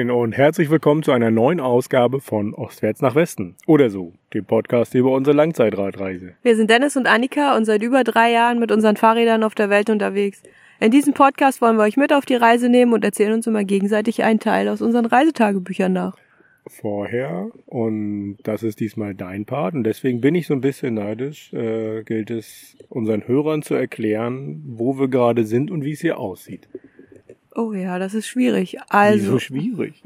Moin und herzlich willkommen zu einer neuen Ausgabe von Ostwärts nach Westen. Oder so, dem Podcast über unsere Langzeitradreise. Wir sind Dennis und Annika und seit über drei Jahren mit unseren Fahrrädern auf der Welt unterwegs. In diesem Podcast wollen wir euch mit auf die Reise nehmen und erzählen uns immer gegenseitig einen Teil aus unseren Reisetagebüchern nach. Vorher und das ist diesmal dein Part und deswegen bin ich so ein bisschen neidisch, äh, gilt es unseren Hörern zu erklären, wo wir gerade sind und wie es hier aussieht. Oh ja, das ist schwierig. Also. Wieso schwierig?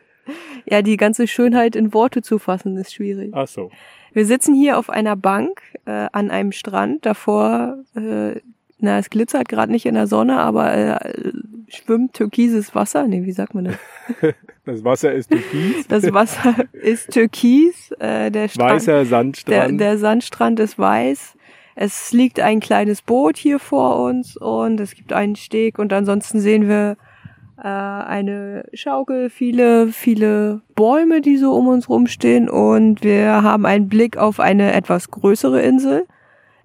ja, die ganze Schönheit in Worte zu fassen ist schwierig. Ach so. Wir sitzen hier auf einer Bank äh, an einem Strand. Davor, äh, na, es glitzert gerade nicht in der Sonne, aber äh, schwimmt türkises Wasser. Nee, wie sagt man das? Das Wasser ist türkis. Das Wasser ist türkis. Äh, der Strand, Weißer Sandstrand. Der, der Sandstrand ist weiß. Es liegt ein kleines Boot hier vor uns und es gibt einen Steg und ansonsten sehen wir äh, eine Schaukel, viele, viele Bäume, die so um uns rumstehen und wir haben einen Blick auf eine etwas größere Insel,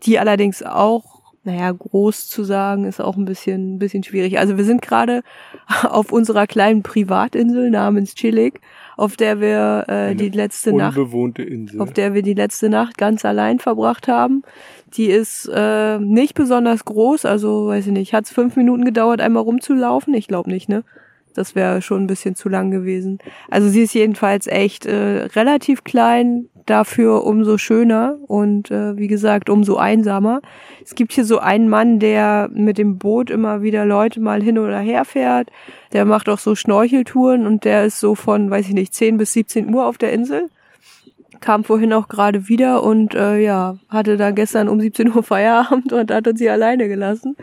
die allerdings auch, naja, groß zu sagen, ist auch ein bisschen, ein bisschen schwierig. Also wir sind gerade auf unserer kleinen Privatinsel namens Chillig auf der wir äh, die letzte Nacht Insel. auf der wir die letzte Nacht ganz allein verbracht haben. Die ist äh, nicht besonders groß, also weiß ich nicht, hat es fünf Minuten gedauert, einmal rumzulaufen? Ich glaube nicht, ne? Das wäre schon ein bisschen zu lang gewesen. Also sie ist jedenfalls echt äh, relativ klein, dafür umso schöner und äh, wie gesagt umso einsamer. Es gibt hier so einen Mann, der mit dem Boot immer wieder Leute mal hin oder her fährt. Der macht auch so Schnorcheltouren und der ist so von, weiß ich nicht, 10 bis 17 Uhr auf der Insel. Kam vorhin auch gerade wieder und äh, ja, hatte dann gestern um 17 Uhr Feierabend und hat uns hier alleine gelassen.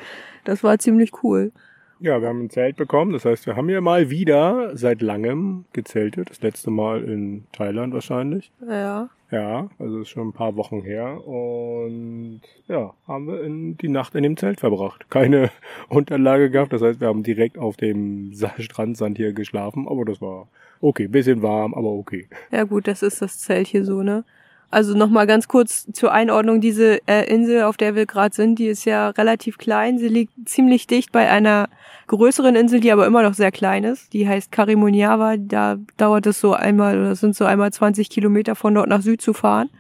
Das war ziemlich cool. Ja, wir haben ein Zelt bekommen. Das heißt, wir haben hier mal wieder seit langem gezeltet. Das letzte Mal in Thailand wahrscheinlich. Ja. Ja, also ist schon ein paar Wochen her. Und ja, haben wir in die Nacht in dem Zelt verbracht. Keine Unterlage gehabt. Das heißt, wir haben direkt auf dem Strandsand hier geschlafen. Aber das war okay. Bisschen warm, aber okay. Ja gut, das ist das Zelt hier so, ne? Also nochmal ganz kurz zur Einordnung, diese äh, Insel, auf der wir gerade sind, die ist ja relativ klein. Sie liegt ziemlich dicht bei einer größeren Insel, die aber immer noch sehr klein ist. Die heißt Karimunjawa. Da dauert es so einmal, oder sind so einmal 20 Kilometer von Nord nach Süd zu fahren.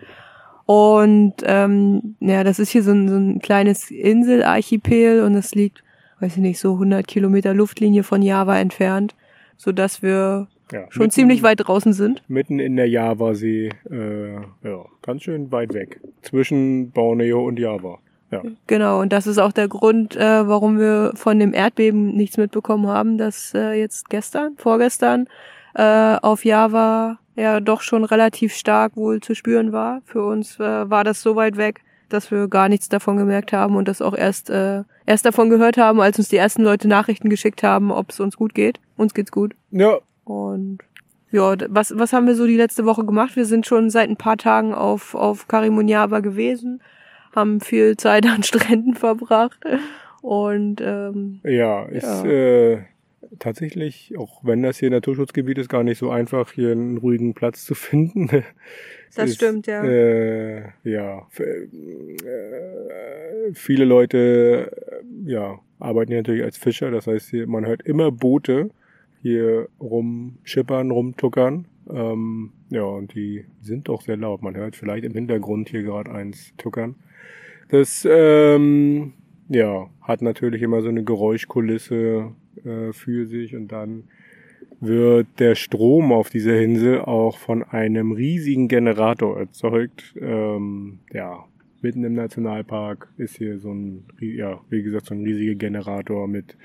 Und ähm, ja, das ist hier so ein, so ein kleines Inselarchipel und es liegt, weiß ich nicht, so 100 Kilometer Luftlinie von Java entfernt, so dass wir ja, schon mitten, ziemlich weit draußen sind. Mitten in der Javasee, äh, ja, ganz schön weit weg. Zwischen Borneo und Java. Ja. Genau, und das ist auch der Grund, äh, warum wir von dem Erdbeben nichts mitbekommen haben, dass äh, jetzt gestern, vorgestern, äh, auf Java ja doch schon relativ stark wohl zu spüren war. Für uns äh, war das so weit weg, dass wir gar nichts davon gemerkt haben und das auch erst äh, erst davon gehört haben, als uns die ersten Leute Nachrichten geschickt haben, ob es uns gut geht. Uns geht's gut. Ja, und ja, was, was haben wir so die letzte Woche gemacht? Wir sind schon seit ein paar Tagen auf, auf Karimunjawa gewesen, haben viel Zeit an Stränden verbracht und ähm, ja, ist ja. Äh, tatsächlich, auch wenn das hier ein Naturschutzgebiet ist, gar nicht so einfach, hier einen ruhigen Platz zu finden. das ist, stimmt, ja. Äh, ja, äh, viele Leute ja, arbeiten hier natürlich als Fischer, das heißt, hier, man hört immer Boote hier rumschippern, rumtuckern. Ähm, ja, und die sind doch sehr laut. Man hört vielleicht im Hintergrund hier gerade eins tuckern. Das ähm, ja, hat natürlich immer so eine Geräuschkulisse äh, für sich und dann wird der Strom auf dieser Insel auch von einem riesigen Generator erzeugt. Ähm, ja, mitten im Nationalpark ist hier so ein, ja, wie gesagt, so ein riesiger Generator mit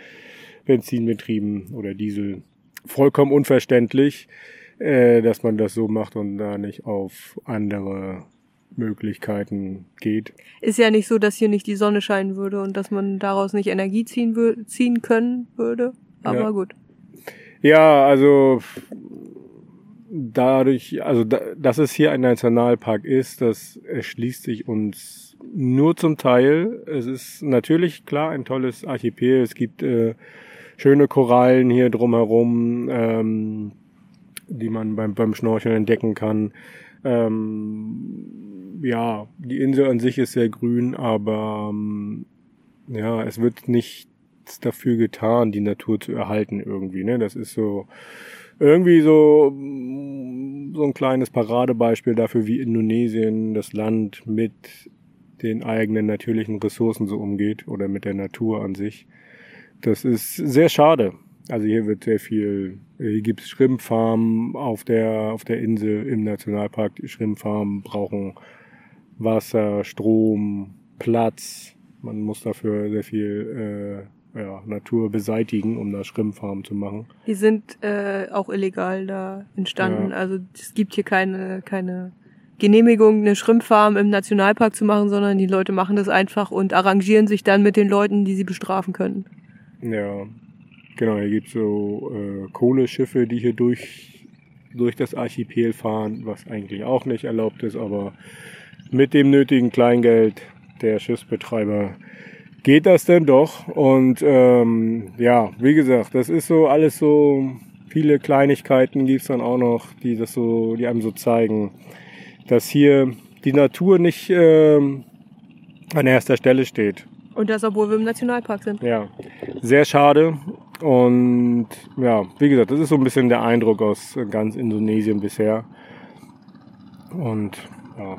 Benzin betrieben oder Diesel. Vollkommen unverständlich, äh, dass man das so macht und da nicht auf andere Möglichkeiten geht. Ist ja nicht so, dass hier nicht die Sonne scheinen würde und dass man daraus nicht Energie ziehen, ziehen können würde. Aber ja. gut. Ja, also dadurch, also da, dass es hier ein Nationalpark ist, das erschließt sich uns nur zum Teil. Es ist natürlich klar ein tolles Archipel. Es gibt äh, schöne Korallen hier drumherum, ähm, die man beim, beim Schnorcheln entdecken kann. Ähm, ja, die Insel an sich ist sehr grün, aber ähm, ja, es wird nichts dafür getan, die Natur zu erhalten irgendwie. Ne? Das ist so, irgendwie so, so ein kleines Paradebeispiel dafür, wie Indonesien, das Land mit den eigenen natürlichen Ressourcen so umgeht oder mit der Natur an sich. Das ist sehr schade. Also hier wird sehr viel, hier gibt es Schrimpfarmen auf der, auf der Insel im Nationalpark. Die Schrimpfarmen brauchen Wasser, Strom, Platz. Man muss dafür sehr viel äh, ja, Natur beseitigen, um da Schrimpfarmen zu machen. Die sind äh, auch illegal da entstanden. Ja. Also es gibt hier keine, keine Genehmigung, eine Schrimpfarm im Nationalpark zu machen, sondern die Leute machen das einfach und arrangieren sich dann mit den Leuten, die sie bestrafen können. Ja, genau. Hier gibt's so äh, Kohleschiffe, die hier durch, durch das Archipel fahren, was eigentlich auch nicht erlaubt ist, aber mit dem nötigen Kleingeld der Schiffsbetreiber geht das denn doch. Und ähm, ja, wie gesagt, das ist so alles so, viele Kleinigkeiten gibt's dann auch noch, die das so, die einem so zeigen, dass hier die Natur nicht ähm, an erster Stelle steht. Und das, obwohl wir im Nationalpark sind. Ja, sehr schade. Und ja, wie gesagt, das ist so ein bisschen der Eindruck aus ganz Indonesien bisher. Und ja,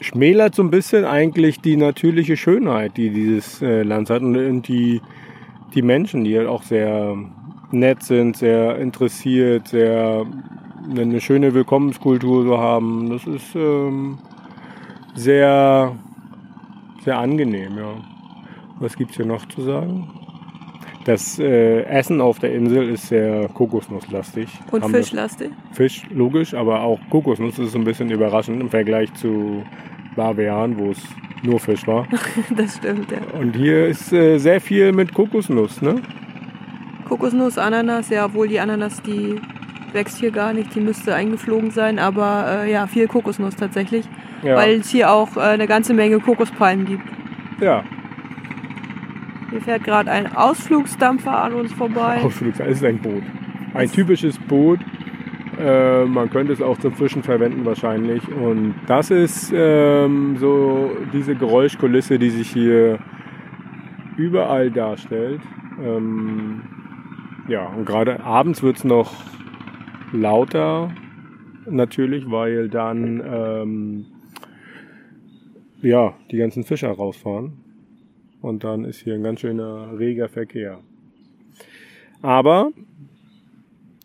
schmälert so ein bisschen eigentlich die natürliche Schönheit, die dieses äh, Land hat und die, die Menschen, die halt auch sehr nett sind, sehr interessiert, sehr eine schöne Willkommenskultur so haben. Das ist ähm, sehr, sehr angenehm, ja. Was gibt's hier noch zu sagen? Das äh, Essen auf der Insel ist sehr kokosnusslastig. Und Haben wir- fischlastig. Fisch, logisch, aber auch Kokosnuss ist ein bisschen überraschend im Vergleich zu Barbarian, wo es nur Fisch war. Das stimmt, ja. Und hier ist äh, sehr viel mit Kokosnuss, ne? Kokosnuss, Ananas, ja, obwohl die Ananas, die wächst hier gar nicht, die müsste eingeflogen sein, aber äh, ja, viel Kokosnuss tatsächlich, Ja. weil es hier auch äh, eine ganze Menge Kokospalmen gibt. ja. Hier fährt gerade ein Ausflugsdampfer an uns vorbei. Ausflug, es ist ein Boot. Ein typisches Boot. Äh, man könnte es auch zum Fischen verwenden wahrscheinlich. Und das ist ähm, so diese Geräuschkulisse, die sich hier überall darstellt. Ähm, ja, und gerade abends wird es noch lauter, natürlich, weil dann ähm, ja, die ganzen Fischer rausfahren. Und dann ist hier ein ganz schöner reger Verkehr. Aber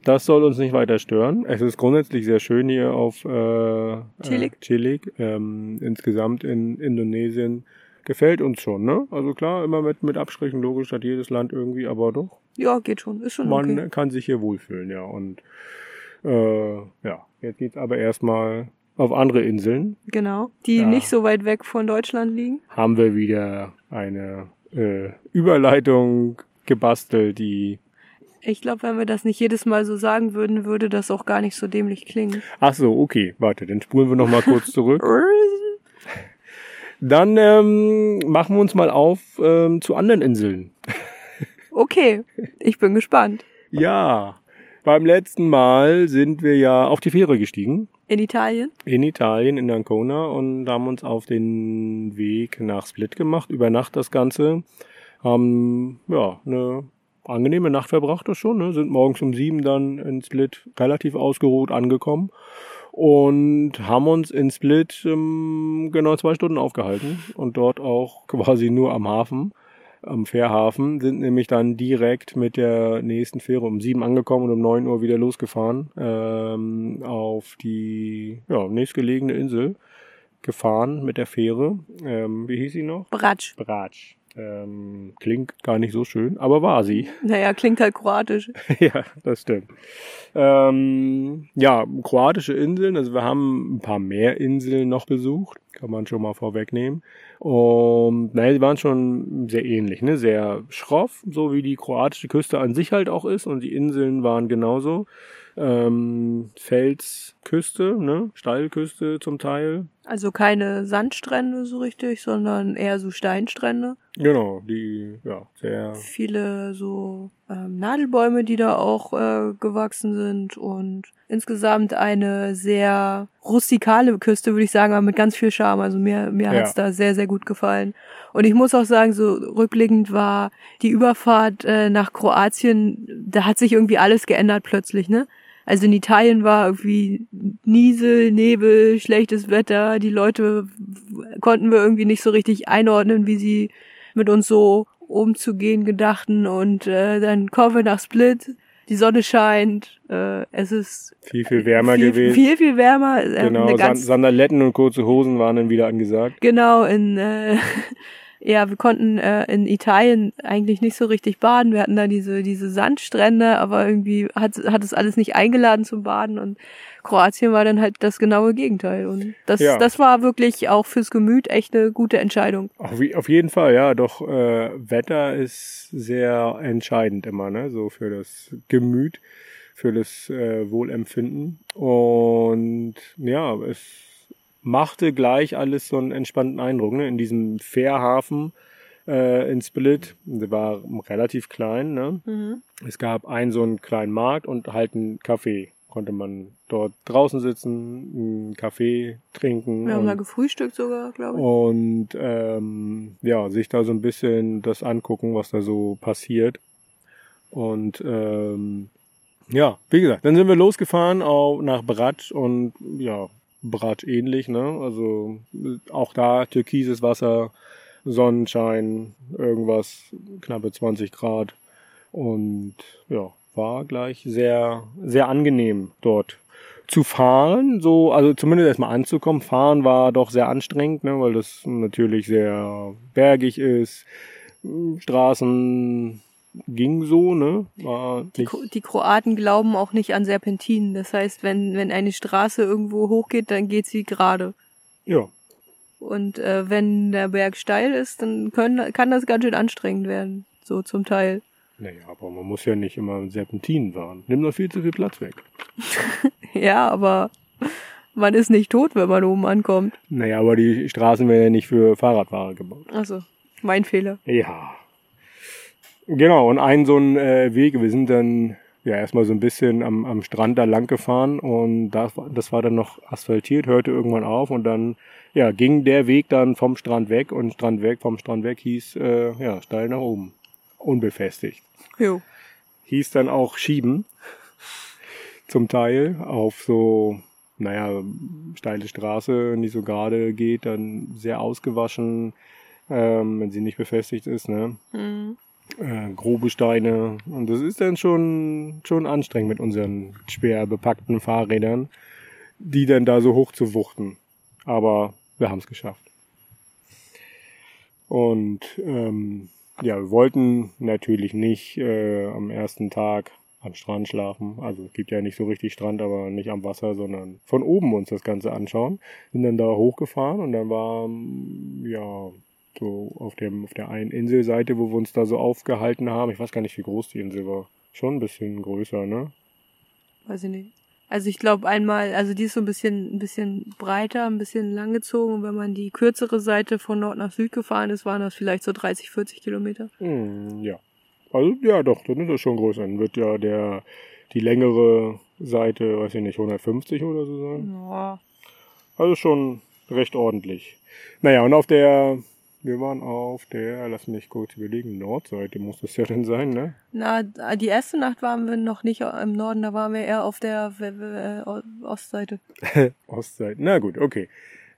das soll uns nicht weiter stören. Es ist grundsätzlich sehr schön hier auf äh, Chillig. Äh, chillig. Ähm, insgesamt in Indonesien gefällt uns schon. Ne? Also klar, immer mit, mit Abstrichen, logisch hat jedes Land irgendwie, aber doch. Ja, geht schon, ist schon Man okay. kann sich hier wohlfühlen, ja. Und äh, ja, jetzt geht's aber erstmal auf andere Inseln. Genau, die Ja. nicht so weit weg von Deutschland liegen. Haben wir wieder eine äh, Überleitung gebastelt, die Ich glaube, wenn wir das nicht jedes Mal so sagen würden, würde das auch gar nicht so dämlich klingen. Ach so, okay, warte, dann spulen wir noch mal kurz zurück. Dann ähm, machen wir uns mal auf ähm, zu anderen Inseln. Okay, ich bin gespannt. Ja, beim letzten Mal sind wir ja auf die Fähre gestiegen In Italien? in Italien, in Ancona und haben uns auf den Weg nach Split gemacht, über Nacht das Ganze. Haben ja eine angenehme Nacht verbracht, das schon, ne? sind morgens um sieben dann in Split relativ ausgeruht angekommen und haben uns in Split ähm, genau zwei Stunden aufgehalten und dort auch quasi nur am Hafen, am Fährhafen, sind nämlich dann direkt mit der nächsten Fähre um sieben angekommen und um neun Uhr wieder losgefahren ähm, auf die ja, nächstgelegene Insel gefahren mit der Fähre. Ähm, wie hieß sie noch? Bratsch. Bratsch. Ähm, klingt gar nicht so schön, aber war sie. Naja, klingt halt kroatisch. ja, das stimmt. Ähm, ja, kroatische Inseln, also wir haben ein paar mehr Inseln noch besucht, kann man schon mal vorwegnehmen. Und naja, die waren schon sehr ähnlich, ne? Sehr schroff, so wie die kroatische Küste an sich halt auch ist. Und die Inseln waren genauso. Ähm, Felsküste, ne? Steilküste zum Teil. Also keine Sandstrände so richtig, sondern eher so Steinstrände. Genau, die, ja, sehr Viele so ähm, Nadelbäume, die da auch äh, gewachsen sind und insgesamt eine sehr rustikale Küste, würde ich sagen, aber mit ganz viel Charme. Also mir, mir Ja. hat's da sehr, sehr gut gefallen. Und ich muss auch sagen, so rückblickend war die Überfahrt äh, nach Kroatien, da hat sich irgendwie alles geändert plötzlich, ne? Also in Italien war irgendwie Niesel, Nebel, schlechtes Wetter. Die Leute konnten wir irgendwie nicht so richtig einordnen, wie sie mit uns so umzugehen gedachten. Und äh, dann kommen wir nach Split. Die Sonne scheint, äh, es ist viel, viel wärmer viel, gewesen. Viel, viel wärmer. Äh, genau, eine San ganz, Sandaletten und kurze Hosen waren dann wieder angesagt. Genau, in äh, ja, wir konnten äh, in Italien eigentlich nicht so richtig baden. Wir hatten da diese diese Sandstrände, aber irgendwie hat hat es alles nicht eingeladen zum Baden und Kroatien war dann halt das genaue Gegenteil und das Ja. das war wirklich auch fürs Gemüt echt eine gute Entscheidung. Auf, auf jeden Fall, ja, doch äh, Wetter ist sehr entscheidend immer, ne, so für das Gemüt, für das äh, Wohlempfinden. Und ja, es machte gleich alles so einen entspannten Eindruck, ne, in diesem Fährhafen äh, in Split. Der war relativ klein, ne. Mhm. Es gab einen so einen kleinen Markt und halt einen Café. Konnte man dort draußen sitzen, einen Kaffee trinken. Wir haben und- da gefrühstückt sogar, glaube ich. und ähm, ja, sich da so ein bisschen das angucken, was da so passiert. Und ähm, ja, wie gesagt, dann sind wir losgefahren auch nach Brač und ja, Brač ähnlich, ne? Also auch da türkises Wasser, Sonnenschein, irgendwas, knappe 20 Grad. Und ja, war gleich sehr, sehr angenehm dort zu fahren, so, also zumindest erstmal anzukommen. Fahren war doch sehr anstrengend, ne, weil das natürlich sehr bergig ist. Straßen ging so, ne? War Die, Kro- die Kroaten glauben auch nicht an Serpentinen. Das heißt, wenn, wenn eine Straße irgendwo hochgeht, dann geht sie gerade. ja, Und äh, wenn der Berg steil ist, dann können, kann das ganz schön anstrengend werden. So zum Teil. naja, aber man muss ja nicht immer Serpentinen fahren. Nimmt doch viel zu viel Platz weg. Ja, aber man ist nicht tot, wenn man oben ankommt. Naja, aber die Straßen werden ja nicht für Fahrradfahrer gebaut. Also, mein Fehler. Ja. Genau, und ein so ein äh, Weg, wir sind dann ja erstmal so ein bisschen am, am Strand da lang gefahren und das, das war dann noch asphaltiert, hörte irgendwann auf und dann ja, ging der Weg dann vom Strand weg und Strand weg, vom Strand weg hieß äh, ja steil nach oben. Unbefestigt. Jo. Hieß dann auch schieben. Zum Teil auf so, naja, steile Straße, nicht so gerade geht, dann sehr ausgewaschen, ähm, wenn sie nicht befestigt ist, ne? Hm. Äh, grobe Steine. Und das ist dann schon, schon anstrengend mit unseren schwer bepackten Fahrrädern, die dann da so hoch zu wuchten. Aber wir haben es geschafft. Und ähm, ja, wir wollten natürlich nicht äh, am ersten Tag am Strand schlafen. Also es gibt ja nicht so richtig Strand, aber nicht am Wasser, sondern von oben uns das Ganze anschauen. Sind dann da hochgefahren und dann war ja so auf dem auf der einen Inselseite, wo wir uns da so aufgehalten haben. Ich weiß gar nicht, wie groß die Insel war. Schon ein bisschen größer, ne? Weiß ich nicht. Also ich glaube einmal, also die ist so ein bisschen, ein bisschen breiter, ein bisschen langgezogen. Und wenn man die kürzere Seite von Nord nach Süd gefahren ist, waren das vielleicht so 30, 40 Kilometer. Hm, ja. Also ja, doch, dann ist das schon größer. Dann wird ja der die längere Seite, weiß ich nicht, 150 oder so sein. Ja. Also schon recht ordentlich. Naja, und auf der, wir waren auf der, lass mich kurz überlegen, Nordseite muss das ja dann sein, ne? Na, die erste Nacht waren wir noch nicht im Norden, da waren wir eher auf der äh, äh, Ostseite. Ostseite. Na gut, okay.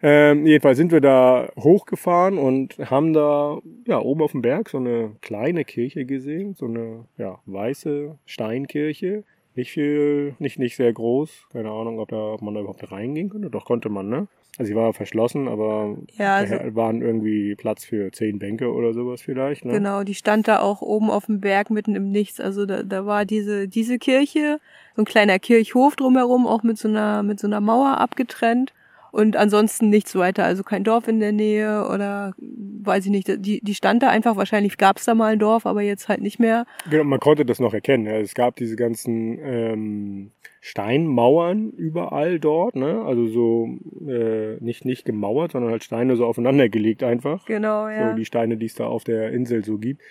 Ähm, jedenfalls sind wir da hochgefahren und haben da ja oben auf dem Berg so eine kleine Kirche gesehen, so eine ja weiße Steinkirche. Nicht viel, nicht nicht sehr groß. Keine Ahnung, ob da ob man da überhaupt reingehen konnte. Doch konnte man, ne? Also sie war verschlossen, aber Ja, also, waren irgendwie Platz für zehn Bänke oder sowas vielleicht. Ne? genau, die stand da auch oben auf dem Berg mitten im Nichts. Also da, da war diese, diese Kirche, so ein kleiner Kirchhof drumherum, auch mit so einer, mit so einer Mauer abgetrennt. Und ansonsten nichts weiter, also kein Dorf in der Nähe oder weiß ich nicht, die, die stand da einfach, wahrscheinlich gab es da mal ein Dorf, aber jetzt halt nicht mehr. Genau, man konnte das noch erkennen. Ja. Es gab diese ganzen ähm, Steinmauern überall dort, ne? Also so äh, nicht nicht gemauert, sondern halt Steine so aufeinander gelegt einfach. Genau, ja. So die Steine, die es da auf der Insel so gibt.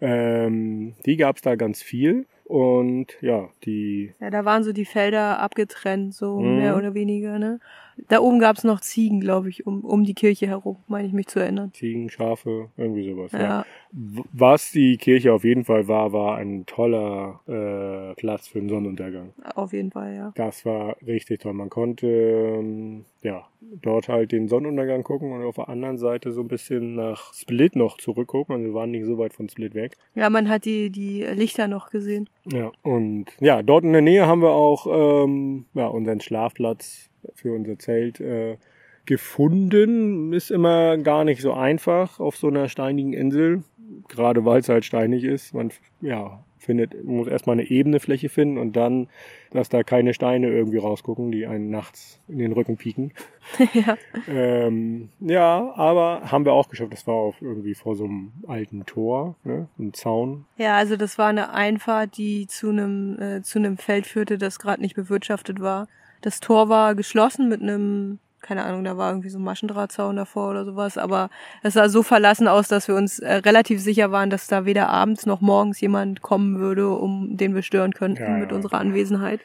Ähm, die gab es da ganz viel. Und ja, die Ja, da waren so die Felder abgetrennt, so Mhm. mehr oder weniger, ne? Da oben gab's noch Ziegen, glaube ich, um, um die Kirche herum, meine ich mich zu erinnern. Ziegen, Schafe, irgendwie sowas. Ja. Ja, Was die Kirche auf jeden Fall war, war ein toller äh, Platz für den Sonnenuntergang. auf jeden Fall, ja. Das war richtig toll. Man konnte ähm, ja dort halt den Sonnenuntergang gucken und auf der anderen Seite so ein bisschen nach Split noch zurückgucken. Also wir waren nicht so weit von Split weg. Ja, man hat die, die Lichter noch gesehen. Ja, und ja, dort in der Nähe haben wir auch ähm, ja, unseren Schlafplatz für unser Zelt äh, gefunden. Ist immer gar nicht so einfach auf so einer steinigen Insel, gerade weil es halt steinig ist. Man ja, findet, man muss erstmal eine ebene Fläche finden und dann, dass da keine Steine irgendwie rausgucken, die einen nachts in den Rücken pieken. ja. Ähm, ja, aber haben wir auch geschafft. Das war auf irgendwie vor so einem alten Tor, ne? Ein Zaun. Ja, also das war eine Einfahrt, die zu einem äh, zu einem Feld führte, das gerade nicht bewirtschaftet war. Das Tor war geschlossen mit einem keine Ahnung, da war irgendwie so ein Maschendrahtzaun davor oder sowas, aber es sah so verlassen aus, dass wir uns äh, relativ sicher waren, dass da weder abends noch morgens jemand kommen würde, um den wir stören könnten Ja, mit ja. unserer Anwesenheit.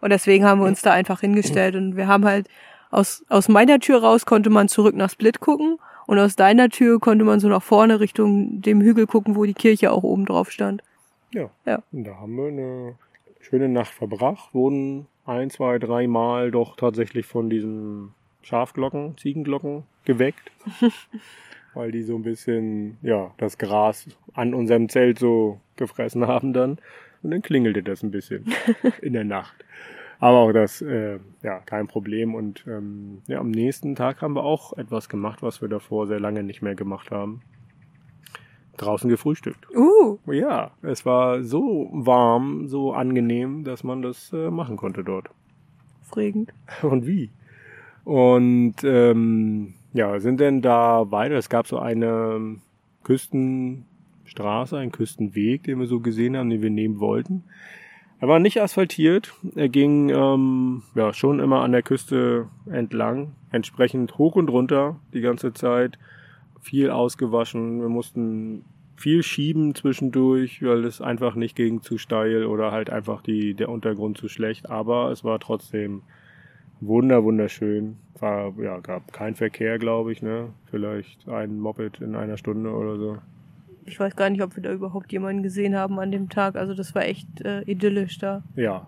Und deswegen haben wir uns da einfach hingestellt und wir haben halt aus, aus meiner Tür raus konnte man zurück nach Split gucken und aus deiner Tür konnte man so nach vorne Richtung dem Hügel gucken, wo die Kirche auch oben drauf stand. Ja. Ja. Und da haben wir eine schöne Nacht verbracht, wurden ein, zwei, drei Mal doch tatsächlich von diesen Schafglocken, Ziegenglocken geweckt. weil die so ein bisschen, ja, das Gras an unserem Zelt so gefressen haben dann. Und dann klingelte das ein bisschen in der Nacht. Aber auch das, äh, ja, kein Problem. Und ähm, ja, am nächsten Tag haben wir auch etwas gemacht, was wir davor sehr lange nicht mehr gemacht haben. Draußen gefrühstückt. Uh, Ja, es war so warm, so angenehm, dass man das äh, machen konnte dort. aufregend. Und wie? Und ähm, ja, sind denn da weiter? Es gab so eine Küstenstraße, einen Küstenweg, den wir so gesehen haben, den wir nehmen wollten. Er war nicht asphaltiert. Er ging ähm, ja schon immer an der Küste entlang, entsprechend hoch und runter die ganze Zeit. Viel ausgewaschen. Wir mussten viel schieben zwischendurch, weil es einfach nicht ging zu steil oder halt einfach die, der Untergrund zu schlecht. Aber es war trotzdem wunder, wunderschön. War, ja, gab kein Verkehr, glaube ich, ne? Vielleicht ein Moped in einer Stunde oder so. Ich weiß gar nicht, ob wir da überhaupt jemanden gesehen haben an dem Tag. Also das war echt äh, idyllisch da. Ja.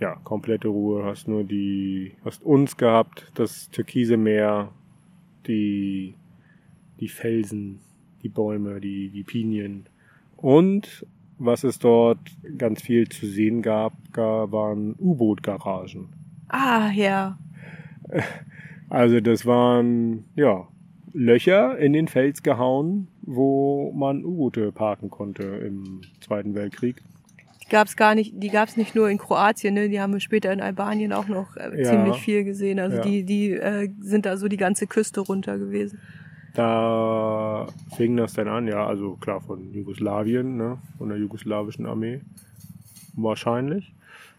Ja, komplette Ruhe. Hast nur die, hast uns gehabt, das türkise Meer, die, die Felsen, die Bäume, die, die Pinien. Und was es dort ganz viel zu sehen gab, waren U-Boot-Garagen. Ah, ja. Also das waren, ja, Löcher in den Fels gehauen, wo man U-Boote parken konnte im Zweiten Weltkrieg. Die gab's gar nicht, die gab's nicht nur in Kroatien, ne? Die haben wir später in Albanien auch noch äh, Ja. ziemlich viel gesehen. Also Ja. die, die äh, sind da so die ganze Küste runter gewesen. Da fing das dann an, ja, also klar von Jugoslawien, ne, von der jugoslawischen Armee. Wahrscheinlich.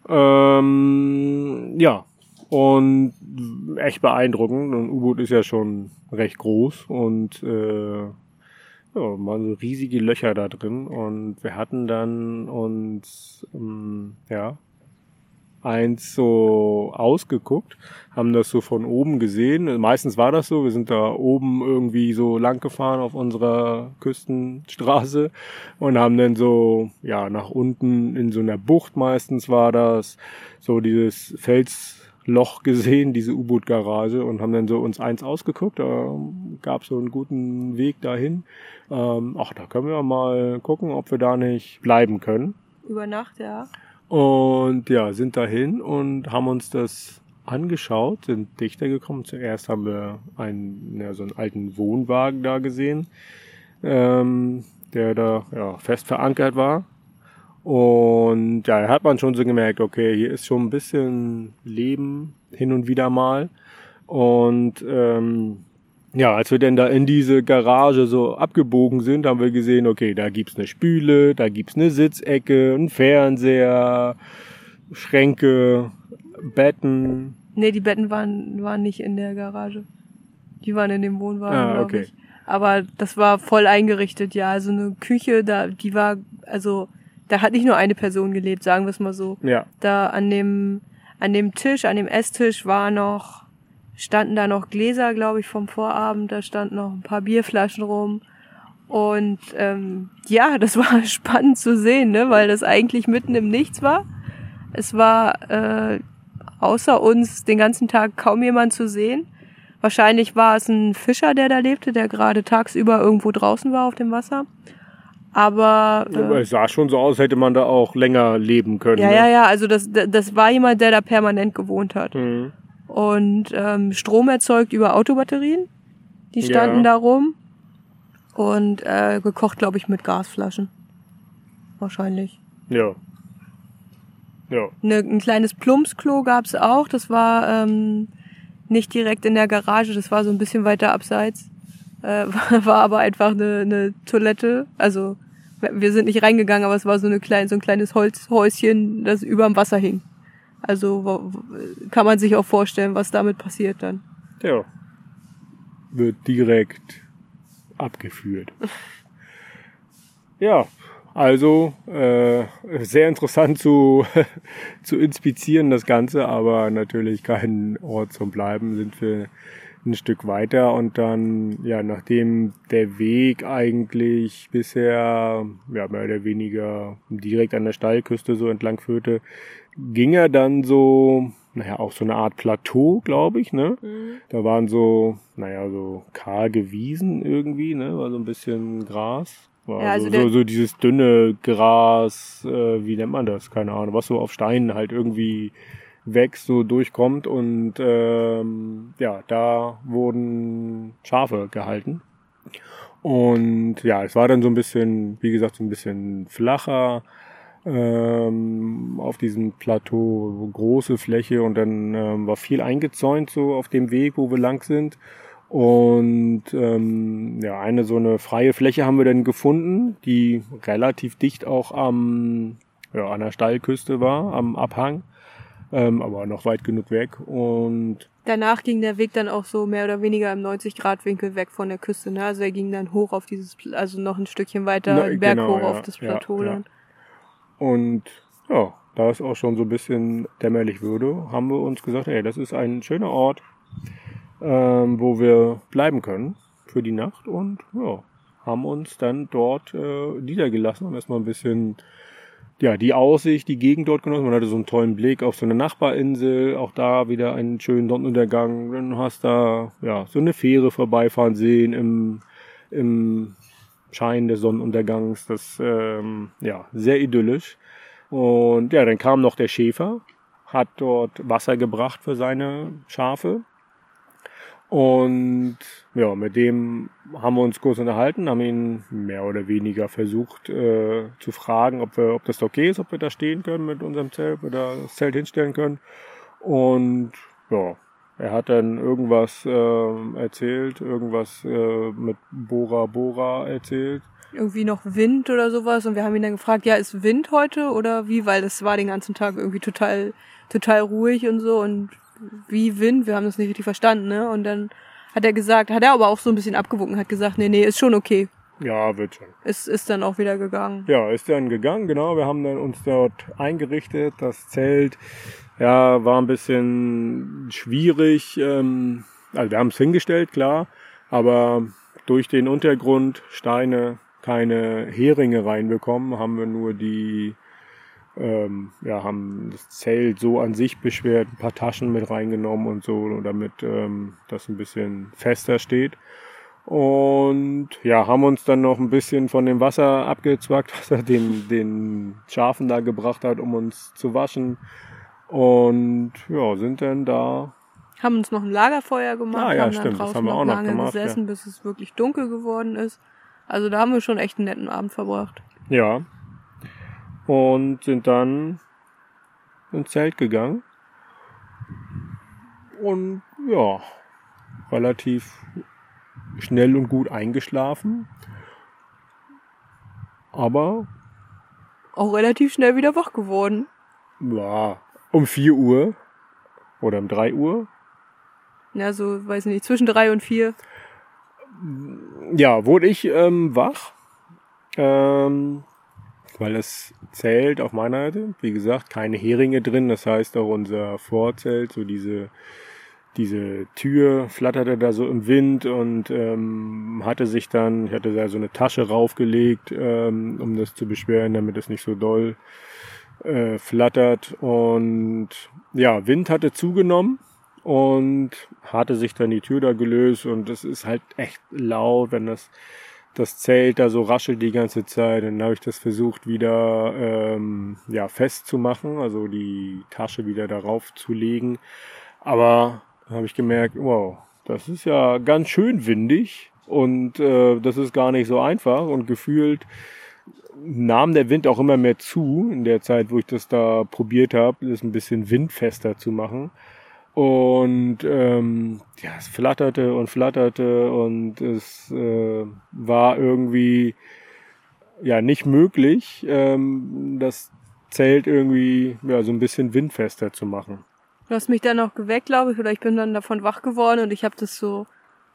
Ähm, ja, und echt beeindruckend. Ein U-Boot ist ja schon recht groß und äh, ja, waren so riesige Löcher da drin. Und wir hatten dann uns, ähm, ja, eins so ausgeguckt, haben das so von oben gesehen. Meistens war das so, wir sind da oben irgendwie so lang gefahren auf unserer Küstenstraße und haben dann so, ja, nach unten in so einer Bucht meistens war das, so dieses Felsloch gesehen, diese U-Boot-Garage und haben dann so uns eins ausgeguckt, da gab so einen guten Weg dahin. Ähm, ach, da können wir mal gucken, ob wir da nicht bleiben können. Über Nacht, ja. Und ja, sind dahin und haben uns das angeschaut, sind dichter gekommen. Zuerst haben wir einen, ja, so einen alten Wohnwagen da gesehen, ähm, der da ja, fest verankert war. Und ja, da hat man schon so gemerkt, okay, hier ist schon ein bisschen Leben hin und wieder mal. Und ähm, ja, als wir denn da in diese Garage so abgebogen sind, haben wir gesehen, okay, da gibt's eine Spüle, da gibt's eine Sitzecke, einen Fernseher, Schränke, Betten. Nee, die Betten waren, waren nicht in der Garage. Die waren in dem Wohnwagen, Ah, okay. ich. Aber das war voll eingerichtet, ja. Also eine Küche, da, die war, also, da hat nicht nur eine Person gelebt, sagen wir es mal so. Ja, Da an dem, an dem Tisch, an dem Esstisch war noch, standen da noch Gläser, glaube ich, vom Vorabend. Da standen noch ein paar Bierflaschen rum. Und ähm, ja, das war spannend zu sehen, ne? weil das eigentlich mitten im Nichts war. Es war äh, außer uns den ganzen Tag kaum jemand zu sehen. Wahrscheinlich war es ein Fischer, der da lebte, der gerade tagsüber irgendwo draußen war auf dem Wasser. Aber äh, es sah schon so aus, hätte man da auch länger leben können. Ja, ne? ja, ja. Also das, das war jemand, der da permanent gewohnt hat. Mhm. Und ähm, Strom erzeugt über Autobatterien. Die standen ja. da rum. Und äh, gekocht, glaube ich, mit Gasflaschen. Wahrscheinlich. Ja. Ja. Ne, ein kleines Plumpsklo gab's auch. Das war ähm, nicht direkt in der Garage, das war so ein bisschen weiter abseits. Äh, war aber einfach eine, eine Toilette. Also wir sind nicht reingegangen, aber es war so, eine kleine, so ein kleines Holzhäuschen, das überm Wasser hing. Also kann man sich auch vorstellen, was damit passiert dann. Ja. Wird direkt abgeführt. ja, also äh, sehr interessant zu, zu inspizieren das Ganze, aber natürlich kein Ort zum Bleiben. Sind wir ein Stück weiter und dann, ja, nachdem der Weg eigentlich bisher ja, mehr oder weniger direkt an der Steilküste so entlang führte, ging er dann so, naja, auch so eine Art Plateau, glaube ich, ne? Mhm. Da waren so, naja, so karge Wiesen irgendwie, ne? War so ein bisschen Gras. War ja, also so, so, so, dieses dünne Gras, äh, wie nennt man das? Keine Ahnung, was so auf Steinen halt irgendwie wächst, so durchkommt und ähm, ja, da wurden Schafe gehalten. Und ja, es war dann so ein bisschen, wie gesagt, so ein bisschen flacher ähm, auf diesem Plateau, große Fläche und dann ähm, war viel eingezäunt so auf dem Weg, wo wir lang sind. Und ähm, ja, eine so eine freie Fläche haben wir dann gefunden, die relativ dicht auch am, ja, an der Steilküste war, am Abhang, ähm, aber noch weit genug weg. Und danach ging der Weg dann auch so mehr oder weniger im 90-Grad-Winkel weg von der Küste. Ne? Also er ging dann hoch auf dieses, also noch ein Stückchen weiter, Na, Berg genau, hoch ja, auf das Plateau ja, dann. Ja. Und ja, da es auch schon so ein bisschen dämmerlich würde, haben wir uns gesagt, ey, das ist ein schöner Ort ähm, wo wir bleiben können für die Nacht und ja, haben uns dann dort äh, niedergelassen und erstmal ein bisschen ja, die Aussicht, die Gegend dort genossen. Man hatte so einen tollen Blick auf so eine Nachbarinsel, auch da wieder einen schönen Sonnenuntergang. Dann hast da ja so eine Fähre vorbeifahren sehen im, im Schein des Sonnenuntergangs. Das ähm, ja sehr idyllisch. Und ja, dann kam noch der Schäfer, hat dort Wasser gebracht für seine Schafe. Und ja, mit dem haben wir uns kurz unterhalten, haben ihn mehr oder weniger versucht äh, zu fragen, ob, wir, ob das okay ist, ob wir da stehen können mit unserem Zelt, da das Zelt hinstellen können. Und ja, er hat dann irgendwas äh, erzählt, irgendwas äh, mit Bora Bora erzählt. Irgendwie noch Wind oder sowas. Und wir haben ihn dann gefragt, ja, ist Wind heute oder wie? Weil das war den ganzen Tag irgendwie total, total ruhig und so. Und wie Wind, wir haben das nicht richtig verstanden, ne? Und dann hat er gesagt, hat er aber auch so ein bisschen abgewunken, hat gesagt, nee, nee, ist schon okay. Ja, wird schon. Ist, ist dann auch wieder gegangen. Ja, ist dann gegangen, genau. Wir haben dann uns dort eingerichtet. Das Zelt, ja, war ein bisschen schwierig. Ähm, also wir haben es hingestellt, klar. Aber durch den Untergrund, Steine, keine Heringe reinbekommen, haben wir nur die ähm, ja, haben das Zelt so an sich beschwert, ein paar Taschen mit reingenommen und so, damit ähm, das ein bisschen fester steht. Und ja, haben uns dann noch ein bisschen von dem Wasser abgezwackt, was er den, den Schafen da gebracht hat, um uns zu waschen. Und ja, sind dann da. Haben uns noch ein Lagerfeuer gemacht, ah, ja, haben stimmt, dann draußen das haben wir auch noch lange gemacht, gesessen, ja. bis es wirklich dunkel geworden ist. Also da haben wir schon echt einen netten Abend verbracht. Ja, und sind dann ins Zelt gegangen. Und ja, relativ schnell und gut eingeschlafen. Aber auch relativ schnell wieder wach geworden. Ja, um 4 Uhr oder um 3 Uhr. Ja, so, weiß nicht, zwischen 3 und 4. Ja, wurde ich ähm, wach. Ähm, weil das Zelt auf meiner Seite, wie gesagt, keine Heringe drin. Das heißt auch unser Vorzelt, so diese, diese Tür flatterte da so im Wind und ähm, hatte sich dann, ich hatte da so eine Tasche raufgelegt, ähm, um das zu beschweren, damit es nicht so doll äh, flattert und ja, Wind hatte zugenommen und hatte sich dann die Tür da gelöst und es ist halt echt laut, wenn das das Zelt da so raschelt die ganze Zeit. Dann habe ich das versucht wieder ähm, ja festzumachen, also die Tasche wieder darauf zu legen. Aber habe ich gemerkt, wow, das ist ja ganz schön windig und äh, das ist gar nicht so einfach und gefühlt nahm der Wind auch immer mehr zu in der Zeit, wo ich das da probiert habe, das ein bisschen windfester zu machen. Und ähm, ja, es flatterte und flatterte und es äh, war irgendwie ja nicht möglich, ähm, das Zelt irgendwie ja so ein bisschen windfester zu machen. Du hast mich dann auch geweckt, glaube ich, oder ich bin dann davon wach geworden und ich habe das so,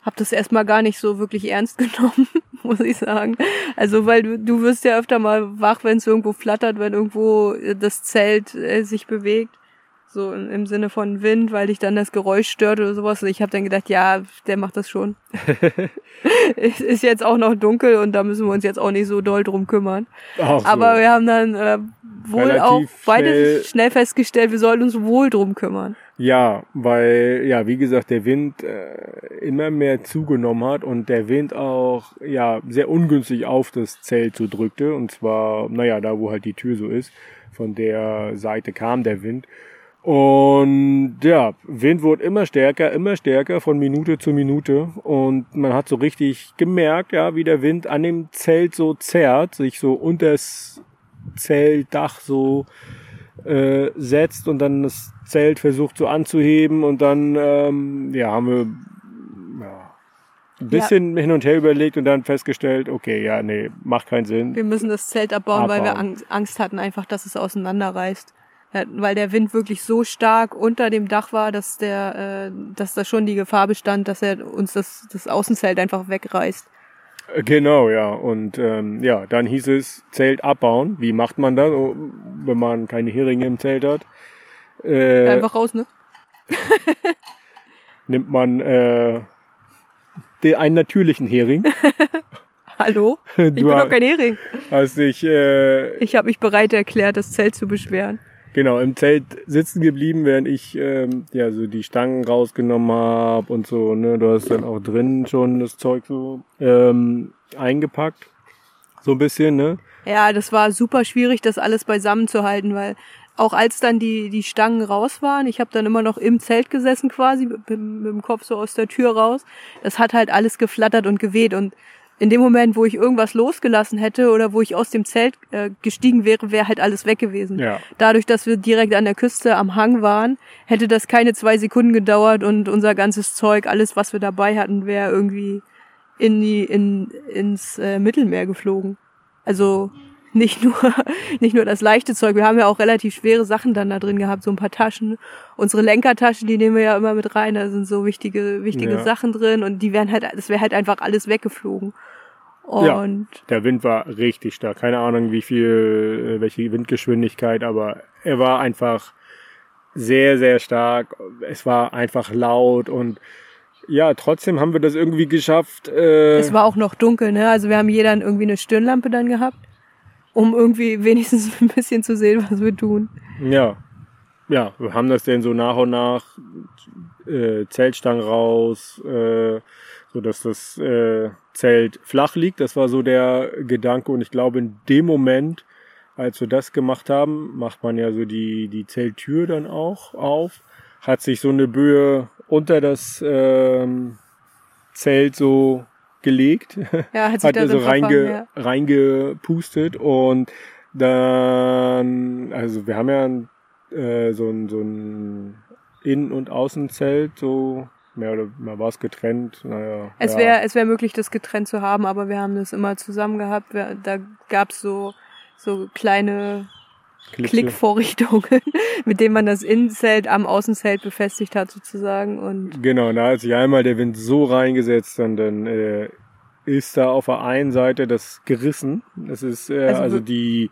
habe das erstmal gar nicht so wirklich ernst genommen, muss ich sagen. Also weil du, du wirst ja öfter mal wach, wenn es irgendwo flattert, wenn irgendwo das Zelt äh, sich bewegt so im Sinne von Wind, weil dich dann das Geräusch stört oder sowas. Und ich habe dann gedacht, ja, der macht das schon. es ist jetzt auch noch dunkel und da müssen wir uns jetzt auch nicht so doll drum kümmern. So. Aber wir haben dann äh, wohl Relativ auch beide schnell, schnell festgestellt, wir sollten uns wohl drum kümmern. Ja, weil, ja, wie gesagt, der Wind äh, immer mehr zugenommen hat und der Wind auch, ja, sehr ungünstig auf das Zelt so drückte. Und zwar, naja, da wo halt die Tür so ist, von der Seite kam der Wind. Und ja, Wind wurde immer stärker, immer stärker von Minute zu Minute. Und man hat so richtig gemerkt, ja, wie der Wind an dem Zelt so zerrt, sich so unters Zeltdach so äh, setzt und dann das Zelt versucht so anzuheben und dann ähm, ja haben wir ja, ein bisschen ja. hin und her überlegt und dann festgestellt, okay, ja, nee, macht keinen Sinn. Wir müssen das Zelt abbauen, abbauen. weil wir Angst hatten einfach, dass es auseinanderreißt weil der Wind wirklich so stark unter dem Dach war, dass der, äh, dass da schon die Gefahr bestand, dass er uns das, das Außenzelt einfach wegreißt. Genau, ja. Und ähm, ja, dann hieß es Zelt abbauen. Wie macht man das, oh, wenn man keine Heringe im Zelt hat? Äh, einfach raus, ne? nimmt man äh, den, einen natürlichen Hering. Hallo? Ich du bin doch kein Hering. Hast dich, äh, ich habe mich bereit erklärt, das Zelt zu beschweren. Genau, im Zelt sitzen geblieben, während ich ähm, ja so die Stangen rausgenommen habe und so, ne, du hast dann auch drin schon das Zeug so ähm, eingepackt. So ein bisschen, ne? Ja, das war super schwierig, das alles beisammen zu halten, weil auch als dann die, die Stangen raus waren, ich habe dann immer noch im Zelt gesessen quasi, mit, mit dem Kopf so aus der Tür raus. Das hat halt alles geflattert und geweht und in dem Moment, wo ich irgendwas losgelassen hätte oder wo ich aus dem Zelt äh, gestiegen wäre, wäre halt alles weg gewesen. Ja. Dadurch, dass wir direkt an der Küste am Hang waren, hätte das keine zwei Sekunden gedauert und unser ganzes Zeug, alles, was wir dabei hatten, wäre irgendwie in die, in, ins äh, Mittelmeer geflogen. Also nicht nur, nicht nur das leichte Zeug. Wir haben ja auch relativ schwere Sachen dann da drin gehabt, so ein paar Taschen. Unsere Lenkertaschen, die nehmen wir ja immer mit rein. Da sind so wichtige, wichtige ja. Sachen drin und die wären halt, das wäre halt einfach alles weggeflogen. Und ja, der Wind war richtig stark. Keine Ahnung, wie viel, äh, welche Windgeschwindigkeit, aber er war einfach sehr, sehr stark. Es war einfach laut und ja, trotzdem haben wir das irgendwie geschafft. Äh es war auch noch dunkel, ne? Also wir haben jeder irgendwie eine Stirnlampe dann gehabt um irgendwie wenigstens ein bisschen zu sehen, was wir tun. Ja. Ja, wir haben das denn so nach und nach äh, Zeltstangen raus, äh, so dass das äh, Zelt flach liegt. Das war so der Gedanke und ich glaube in dem Moment, als wir das gemacht haben, macht man ja so die die Zelttür dann auch auf, hat sich so eine Böe unter das ähm, Zelt so gelegt, ja, hat, sich hat also reinge, ja. reingepustet und dann, also wir haben ja äh, so ein, so ein Innen- und Außenzelt, so mehr oder mehr war es getrennt. Naja, es wäre es wäre möglich, das getrennt zu haben, aber wir haben das immer zusammen gehabt. Da gab's so so kleine Klickvorrichtungen, mit denen man das Innenzelt am Außenzelt befestigt hat sozusagen. Und genau, da hat sich einmal der Wind so reingesetzt und dann äh, ist da auf der einen Seite das gerissen. Das ist äh, also, also die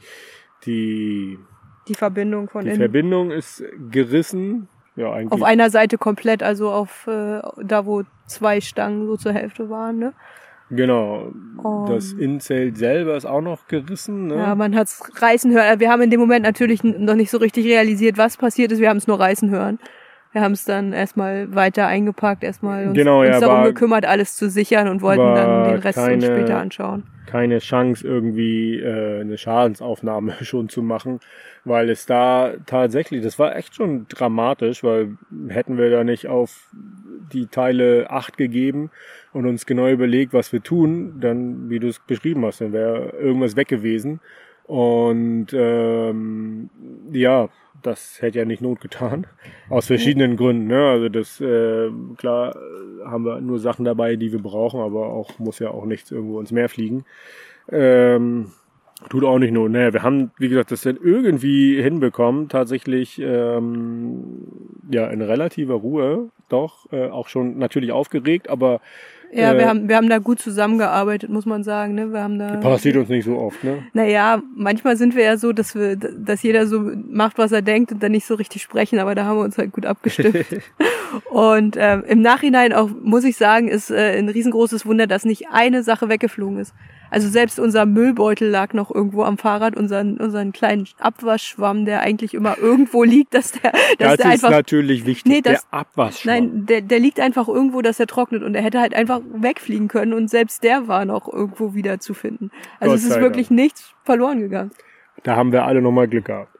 die die Verbindung von die innen. Verbindung ist gerissen. Ja, eigentlich. Auf einer Seite komplett, also auf äh, da wo zwei Stangen so zur Hälfte waren, ne? Genau. Um. Das Innenzelt selber ist auch noch gerissen. Ne? Ja, man hat's reißen hören. Wir haben in dem Moment natürlich noch nicht so richtig realisiert, was passiert ist. Wir haben es nur reißen hören. Wir haben es dann erstmal weiter eingepackt, erstmal uns, Genau, ja, uns darum war- gekümmert, alles zu sichern und wollten dann den Rest uns keine- später anschauen. keine Chance, irgendwie äh, eine Schadensaufnahme schon zu machen, weil es da tatsächlich, das war echt schon dramatisch, weil hätten wir da nicht auf die Teile acht gegeben und uns genau überlegt, was wir tun, dann, wie du es beschrieben hast, dann wäre irgendwas weg gewesen. Und ähm, ja, das hätte ja nicht Not getan. Aus verschiedenen Gründen. Ne? Also das, äh, klar, haben wir nur Sachen dabei, die wir brauchen, aber auch muss ja auch nichts irgendwo ins Meer fliegen. Ähm, tut auch nicht Not. Naja, wir haben, wie gesagt, das dann irgendwie hinbekommen, tatsächlich ähm, ja in relativer Ruhe, doch, äh, auch schon natürlich aufgeregt, aber Ja, Äh, wir haben, wir haben da gut zusammengearbeitet, muss man sagen, ne? Wir haben da. passiert uns nicht so oft, ne? Naja, manchmal sind wir ja so, dass wir, dass jeder so macht, was er denkt und dann nicht so richtig sprechen, aber da haben wir uns halt gut abgestimmt. und ähm, im Nachhinein auch, muss ich sagen, ist äh, ein riesengroßes Wunder, dass nicht eine Sache weggeflogen ist. Also selbst unser Müllbeutel lag noch irgendwo am Fahrrad, unseren, unseren kleinen Abwaschschwamm, der eigentlich immer irgendwo liegt, dass der, dass Das der ist einfach natürlich wichtig, Nee, das- der Abwaschschwamm. Nein, der, der liegt einfach irgendwo, dass er trocknet und er hätte halt einfach wegfliegen können und selbst der war noch irgendwo wieder zu finden. Also Gott es ist wirklich nichts verloren gegangen. Da haben wir alle nochmal Glück gehabt.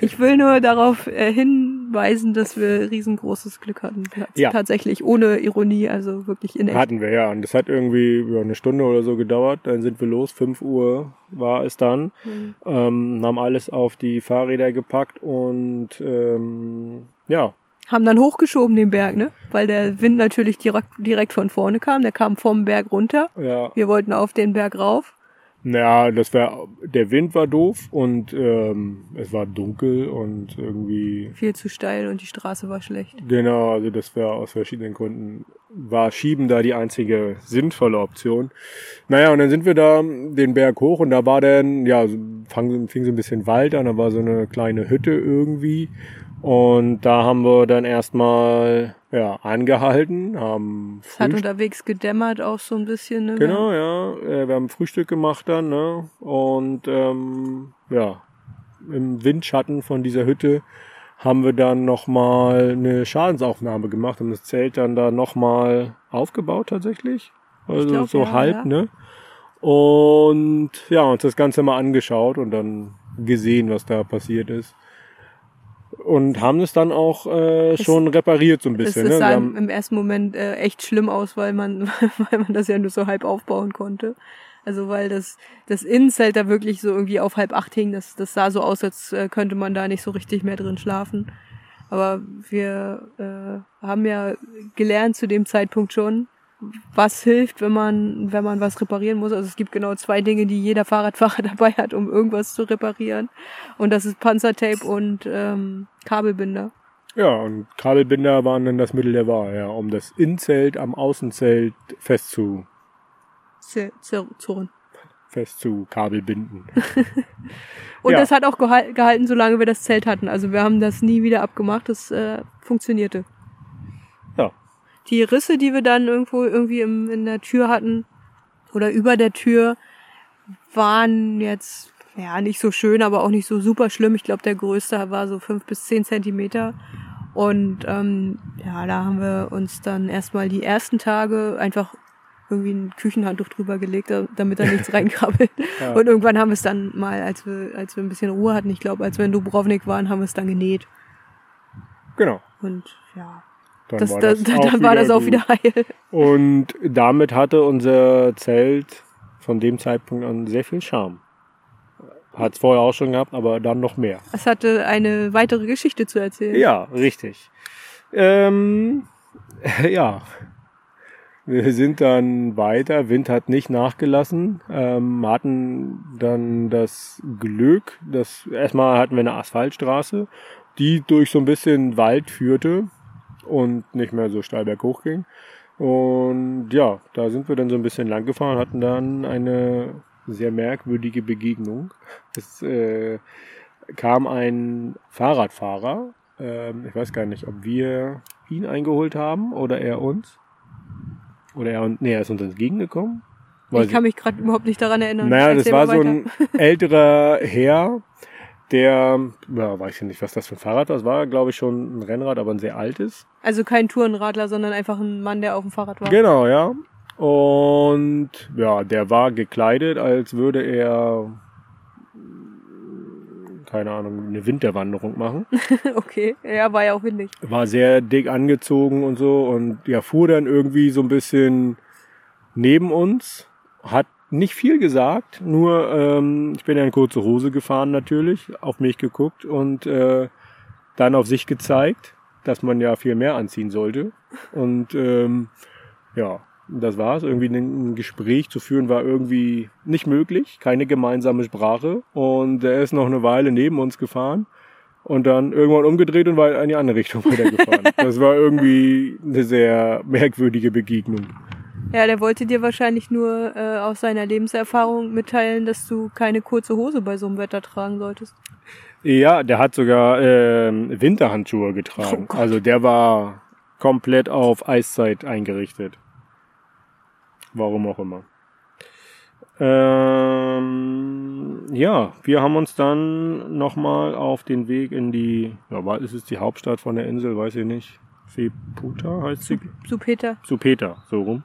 Ich will nur darauf äh, hinweisen, dass wir riesengroßes Glück hatten. Ja. Tatsächlich, ohne Ironie, also wirklich in echt. Hatten wir, ja. Und das hat irgendwie ja, eine Stunde oder so gedauert. Dann sind wir los. 5 Uhr war es dann. Mhm. Ähm, haben alles auf die Fahrräder gepackt und ähm, ja, Haben dann hochgeschoben den Berg, ne? Weil der Wind natürlich direkt, direkt von vorne kam. Der kam vom Berg runter. ja. Wir wollten auf den Berg rauf. Naja, das war der Wind war doof und ähm, es war dunkel und irgendwie Viel zu steil und die Straße war schlecht. Genau, also das wäre aus verschiedenen Gründen, war Schieben da die einzige sinnvolle Option. Naja, und dann sind wir da den Berg hoch und da war dann, ja, fang, fing so ein bisschen Wald an, da war so eine kleine Hütte irgendwie. Und da haben wir dann erstmal, ja, angehalten, haben Es hat unterwegs gedämmert auch so ein bisschen, ne? genau, ja, äh, wir haben Frühstück gemacht dann, ne, und, ähm, ja, im Windschatten von dieser Hütte haben wir dann nochmal eine Schadensaufnahme gemacht und das Zelt dann da nochmal aufgebaut tatsächlich. Also glaub, so ja, halb, ja. ne? Und ja, uns das Ganze mal angeschaut und dann gesehen, was da passiert ist. Und haben es dann auch äh, Es- schon repariert so ein bisschen. es ne? sah im, haben, im ersten Moment äh, echt schlimm aus, weil man, weil man das ja nur so halb aufbauen konnte. Also weil das, das Innenzelt da wirklich so irgendwie auf halb acht hing. Das, das sah so aus, als äh, könnte man da nicht so richtig mehr drin schlafen. Aber wir äh, haben ja gelernt zu dem Zeitpunkt schon, was hilft, wenn man, wenn man was reparieren muss. Also es gibt genau zwei Dinge, die jeder Fahrradfahrer dabei hat, um irgendwas zu reparieren. Und das ist Panzertape und ähm, Kabelbinder. ja, und Kabelbinder waren dann das Mittel der Wahl, ja, um das Innenzelt am Außenzelt festzu, Zurren. festzu Kabelbinden. Und Ja. das hat auch gehal gehalten, solange wir das Zelt hatten. Also wir haben das nie wieder abgemacht. Das äh, funktionierte. Die Risse, die wir dann irgendwo irgendwie im, in der Tür hatten oder über der Tür, waren jetzt ja nicht so schön, aber auch nicht so super schlimm. Ich glaube, der größte war so fünf bis zehn Zentimeter. Und ähm, ja, da haben wir uns dann erstmal die ersten Tage einfach irgendwie ein Küchenhandtuch drüber gelegt, da- damit da nichts reinkrabbelt. Ja. Und irgendwann haben wir es dann mal, als wir, als wir ein bisschen Ruhe hatten, ich glaube, als wir in Dubrovnik waren, haben wir es dann genäht. Genau. Und ja, Dann das, war das, das, dann auch war das auch wieder heil. Und damit hatte unser Zelt von dem Zeitpunkt an sehr viel Charme. Hat es vorher auch schon gehabt, aber dann noch mehr. Es hatte eine weitere Geschichte zu erzählen. Ja, richtig. Ähm, ja. Wir sind dann weiter. Wind hat nicht nachgelassen. Ähm, hatten dann das Glück, dass erstmal hatten wir eine Asphaltstraße, die durch so ein bisschen Wald führte und nicht mehr so steil berghoch ging. Und ja, da sind wir dann so ein bisschen lang gefahren, hatten dann eine sehr merkwürdige Begegnung. Es äh, kam ein Fahrradfahrer. Ähm, ich weiß gar nicht, ob wir ihn eingeholt haben oder er uns. Oder er, nee, er ist uns entgegengekommen. ich kann mich gerade überhaupt nicht daran erinnern. Naja, das war so ein älterer Herr, der, ja, weiß ich nicht, was das für ein Fahrrad war. Das war, glaube ich, schon ein Rennrad, aber ein sehr altes. Also kein Tourenradler, sondern einfach ein Mann, der auf dem Fahrrad war. Genau, ja. Und ja, der war gekleidet, als würde er, keine Ahnung, eine Winterwanderung machen. okay, ja, war ja auch windig. War sehr dick angezogen und so und ja, fuhr dann irgendwie so ein bisschen neben uns, hat nicht viel gesagt, nur ähm, ich bin ja in kurze Hose gefahren natürlich, auf mich geguckt und äh, dann auf sich gezeigt, dass man ja viel mehr anziehen sollte. Und ähm, ja, das war's. Irgendwie ein Gespräch zu führen war irgendwie nicht möglich, keine gemeinsame Sprache. Und er ist noch eine Weile neben uns gefahren und dann irgendwann umgedreht und war in die andere Richtung weitergefahren. das war irgendwie eine sehr merkwürdige Begegnung. Ja, der wollte dir wahrscheinlich nur äh, aus seiner Lebenserfahrung mitteilen, dass du keine kurze Hose bei so einem Wetter tragen solltest. Ja, der hat sogar ähm, Winterhandschuhe getragen. Oh also der war komplett auf Eiszeit eingerichtet. Warum auch immer. Ähm, ja, wir haben uns dann nochmal auf den Weg in die, ja, war- ist es die Hauptstadt von der Insel, weiß ich nicht. Seputa heißt sie? Zu Peter. Supeta, so rum.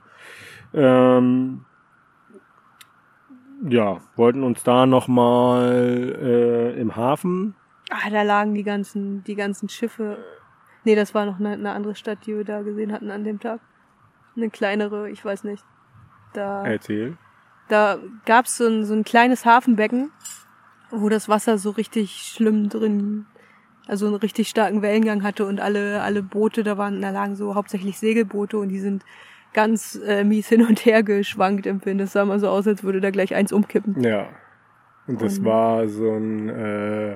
Ähm, ja, wollten uns da nochmal äh, im Hafen Ah, da lagen die ganzen, die ganzen Schiffe. Nee, das war noch eine, eine andere Stadt, die wir da gesehen hatten an dem Tag. Eine kleinere, ich weiß nicht. Da, erzählen. da gab's so ein, so ein kleines Hafenbecken, wo das Wasser so richtig schlimm drin, also einen richtig starken Wellengang hatte und alle, alle Boote, da waren, da lagen so hauptsächlich Segelboote und die sind ganz äh, mies hin und her geschwankt im Wind. Es sah mal so aus, als würde da gleich eins umkippen. Ja. Und das Und- war so ein, äh,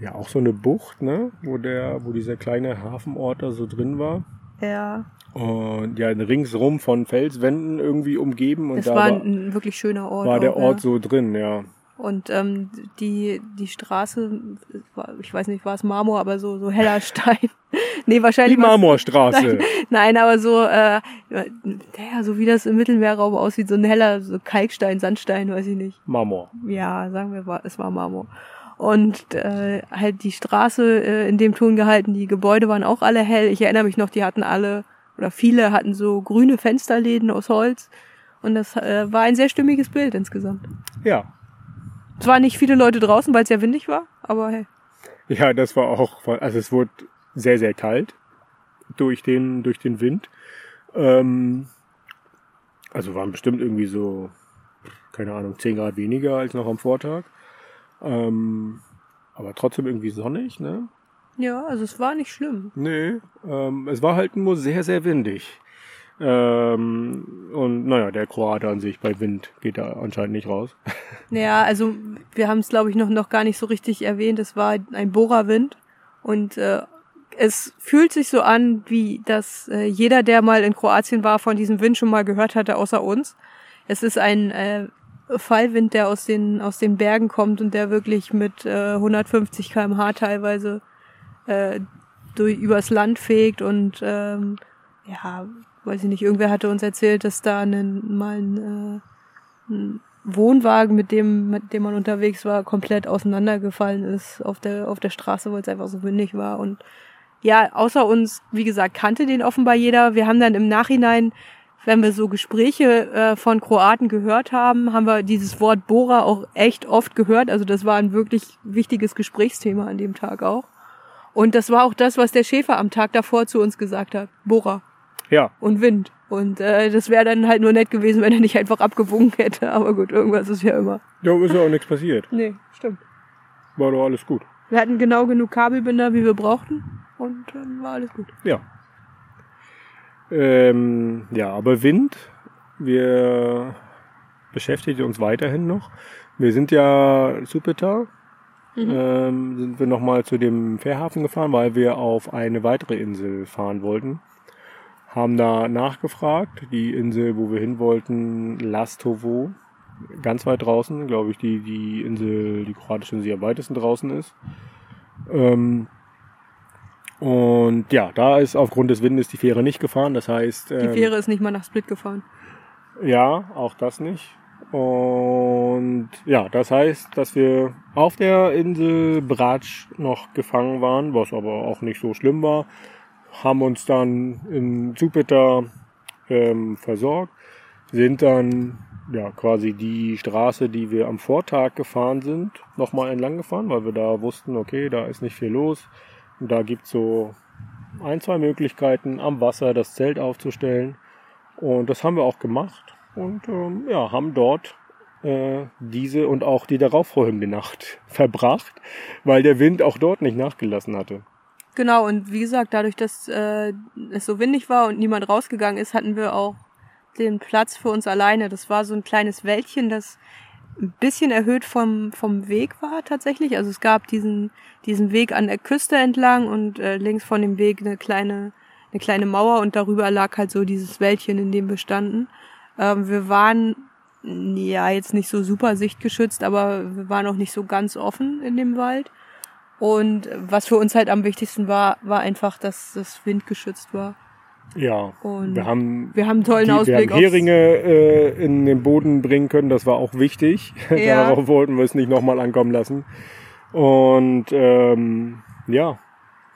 ja, auch so eine Bucht, ne, wo der, wo dieser kleine Hafenort da so drin war. Ja, Und ja, ringsrum von Felswänden irgendwie umgeben und das da war war, ein, wirklich schöner Ort. war der auch, Ort ja. so drin, ja. Und ähm, die, die Straße, ich weiß nicht, war es Marmor, aber so, so heller Stein. nee, Die wahrscheinlich war's- Marmorstraße. Nein, aber so, äh, ja, so wie das im Mittelmeerraum aussieht, so ein heller so Kalkstein, Sandstein, weiß ich nicht. Marmor. Ja, sagen wir, es war Marmor. Und äh, halt die Straße äh, in dem Ton gehalten, die Gebäude waren auch alle hell. Ich erinnere mich noch, die hatten alle, oder viele hatten so grüne Fensterläden aus Holz. Und das äh, war ein sehr stimmiges Bild insgesamt. Ja. Es waren nicht viele Leute draußen, weil es sehr windig war, aber hey. Ja, das war auch, also es wurde sehr, sehr kalt durch den, durch den Wind. Ähm, also waren bestimmt irgendwie so, keine Ahnung, 10 Grad weniger als noch am Vortag. Ähm, aber trotzdem irgendwie sonnig, ne? Ja, also es war nicht schlimm. Nee, ähm, es war halt nur sehr, sehr windig. Ähm, und naja, der Kroate an sich bei Wind geht da anscheinend nicht raus. Ja, also wir haben es, glaube ich, noch, noch gar nicht so richtig erwähnt. Es war ein Bohrerwind und äh, es fühlt sich so an, wie dass äh, jeder, der mal in Kroatien war, von diesem Wind schon mal gehört hatte, außer uns. Es ist ein äh, Fallwind, der aus den aus den Bergen kommt und der wirklich mit äh, 150 km/h teilweise äh, durch, übers Land fegt und ähm, ja, weiß ich nicht, irgendwer hatte uns erzählt, dass da einen, mal ein, äh, ein Wohnwagen, mit dem, mit dem man unterwegs war, komplett auseinandergefallen ist auf der, auf der Straße, weil es einfach so windig war. Und ja, außer uns, wie gesagt, kannte den offenbar jeder. Wir haben dann im Nachhinein, wenn wir so Gespräche äh, von Kroaten gehört haben, haben wir dieses Wort Bora auch echt oft gehört. Also das war ein wirklich wichtiges Gesprächsthema an dem Tag auch. Und das war auch das, was der Schäfer am Tag davor zu uns gesagt hat. Bora Ja, und Wind. Und äh, das wäre dann halt nur nett gewesen, wenn er nicht einfach abgewunken hätte. Aber gut, irgendwas ist ja immer. da ist ja auch nichts passiert. Nee, stimmt. War doch alles gut. Wir hatten genau genug Kabelbinder, wie wir brauchten. Und dann war alles gut. Ja. Ähm, ja, aber Wind, wir beschäftigen uns weiterhin noch. Wir sind ja Supeta, ähm, sind wir nochmal zu dem Fährhafen gefahren, weil wir auf eine weitere Insel fahren wollten. Haben da nachgefragt, die Insel, wo wir hin wollten, Lastovo, ganz weit draußen, glaube ich, die, die Insel, die kroatische Insel, die am weitesten draußen ist. Ähm, Und ja, da ist aufgrund des Windes die Fähre nicht gefahren. Das heißt. Die ähm, Fähre ist nicht mal nach Split gefahren. Ja, auch das nicht. Und ja, das heißt, dass wir auf der Insel Bratsch noch gefangen waren, was aber auch nicht so schlimm war. Haben uns dann in Jupiter ähm, versorgt, sind dann ja quasi die Straße, die wir am Vortag gefahren sind, nochmal entlang gefahren, weil wir da wussten, okay, da ist nicht viel los. Und da gibt's so ein, zwei Möglichkeiten, am Wasser das Zelt aufzustellen. Und das haben wir auch gemacht und ähm, ja, haben dort äh, diese und auch die darauffolgende Nacht verbracht, weil der Wind auch dort nicht nachgelassen hatte. Genau, und wie gesagt, dadurch, dass äh, es so windig war und niemand rausgegangen ist, hatten wir auch den Platz für uns alleine. Das war so ein kleines Wäldchen, das ein bisschen erhöht vom, vom Weg war tatsächlich. Also es gab diesen, diesen Weg an der Küste entlang und äh, links von dem Weg eine kleine, eine kleine Mauer und darüber lag halt so dieses Wäldchen, in dem wir standen. Ähm, wir waren ja jetzt nicht so super sichtgeschützt, aber wir waren auch nicht so ganz offen in dem Wald. Und was für uns halt am wichtigsten war, war einfach, dass das Wind geschützt war. Ja, Und wir haben wir haben einen tollen die, wir Ausblick haben Heringe äh, in den Boden bringen können, das war auch wichtig. Ja. Darauf wollten wir es nicht nochmal ankommen lassen. Und ähm, ja,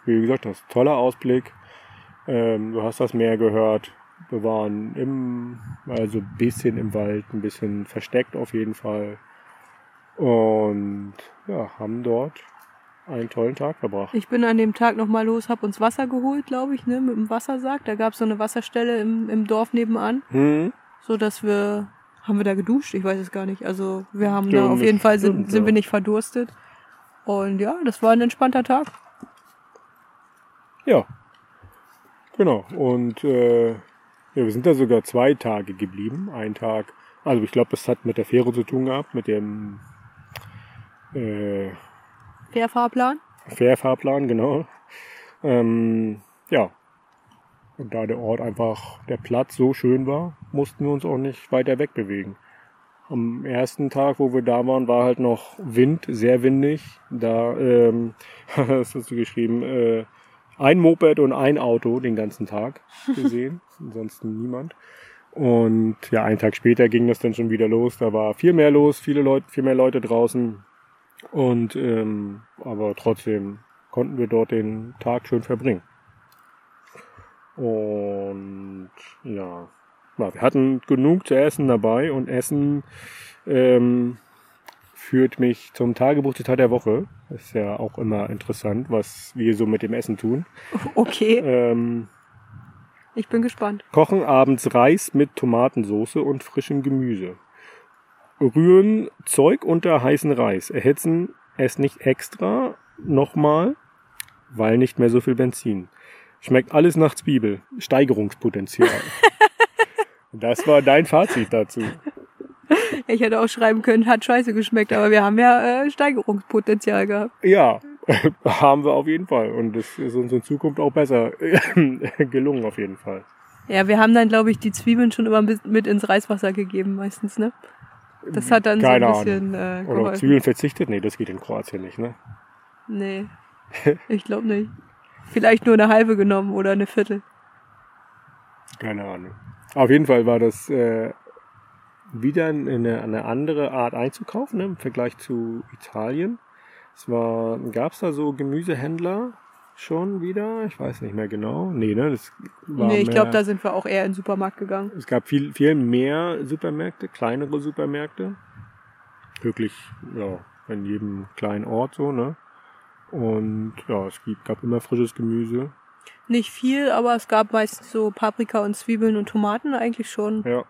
wie gesagt, das toller Ausblick. Ähm, du hast das Meer gehört. Wir waren im, also ein bisschen im Wald, ein bisschen versteckt auf jeden Fall. Und ja, haben dort einen tollen Tag verbracht. Ich bin an dem Tag nochmal los, hab uns Wasser geholt, glaube ich, ne, mit dem Wassersack. Da gab's so eine Wasserstelle im, im Dorf nebenan, Hm? so dass wir, haben wir da geduscht? Ich weiß es gar nicht. Also wir haben Ja, da auf jeden Fall sind, stimmt, sind ja. wir nicht verdurstet. Und ja, das war ein entspannter Tag. Ja, genau. Und äh, ja, wir sind da sogar zwei Tage geblieben. Ein Tag, also ich glaube, das hat mit der Fähre zu tun gehabt, mit dem äh, Fährfahrplan. Fährfahrplan, genau. Ähm, ja. Und da der Ort einfach, der Platz so schön war, mussten wir uns auch nicht weiter wegbewegen. Am ersten Tag, wo wir da waren, war halt noch Wind, sehr windig. Da, ähm, was hast du geschrieben, äh, ein Moped und ein Auto den ganzen Tag gesehen, ansonsten niemand. Und ja, einen Tag später ging das dann schon wieder los. Da war viel mehr los, viele Leute, viel mehr Leute draußen. Und ähm, aber trotzdem konnten wir dort den Tag schön verbringen. Und ja, wir hatten genug zu essen dabei und Essen ähm, führt mich zum Tagebuchzitat der Woche. Das ist ja auch immer interessant, was wir so mit dem Essen tun. Okay, Ähm, ich bin gespannt. Kochen abends Reis mit Tomatensauce und frischem Gemüse. Rühren Zeug unter heißen Reis. Erhitzen es nicht extra nochmal, weil nicht mehr so viel Benzin. Schmeckt alles nach Zwiebel. Steigerungspotenzial. das war dein Fazit dazu. Ich hätte auch schreiben können, hat scheiße geschmeckt, aber wir haben ja äh, Steigerungspotenzial gehabt. Ja, haben wir auf jeden Fall. Und das ist uns in Zukunft auch besser gelungen auf jeden Fall. Ja, wir haben dann, glaube ich, die Zwiebeln schon immer mit, mit ins Reiswasser gegeben, meistens, ne? Das hat dann Keine so ein bisschen äh, Oder auf. Zwiebeln verzichtet? Nee, das geht in Kroatien nicht, ne? Nee, ich glaube nicht. Vielleicht nur eine halbe genommen oder eine Viertel. Keine Ahnung. Auf jeden Fall war das äh, wieder eine, eine andere Art einzukaufen ne, im Vergleich zu Italien. Es war, gab es da so Gemüsehändler schon wieder? Ich weiß nicht mehr genau. Nee, ne? Das war nee, ich glaube, da sind wir auch eher in den Supermarkt gegangen. Es gab viel, viel mehr Supermärkte, kleinere Supermärkte. Wirklich, ja, in jedem kleinen Ort so, ne? Und ja, es gab immer frisches Gemüse. Nicht viel, aber es gab meistens so Paprika und Zwiebeln und Tomaten eigentlich schon. Ja,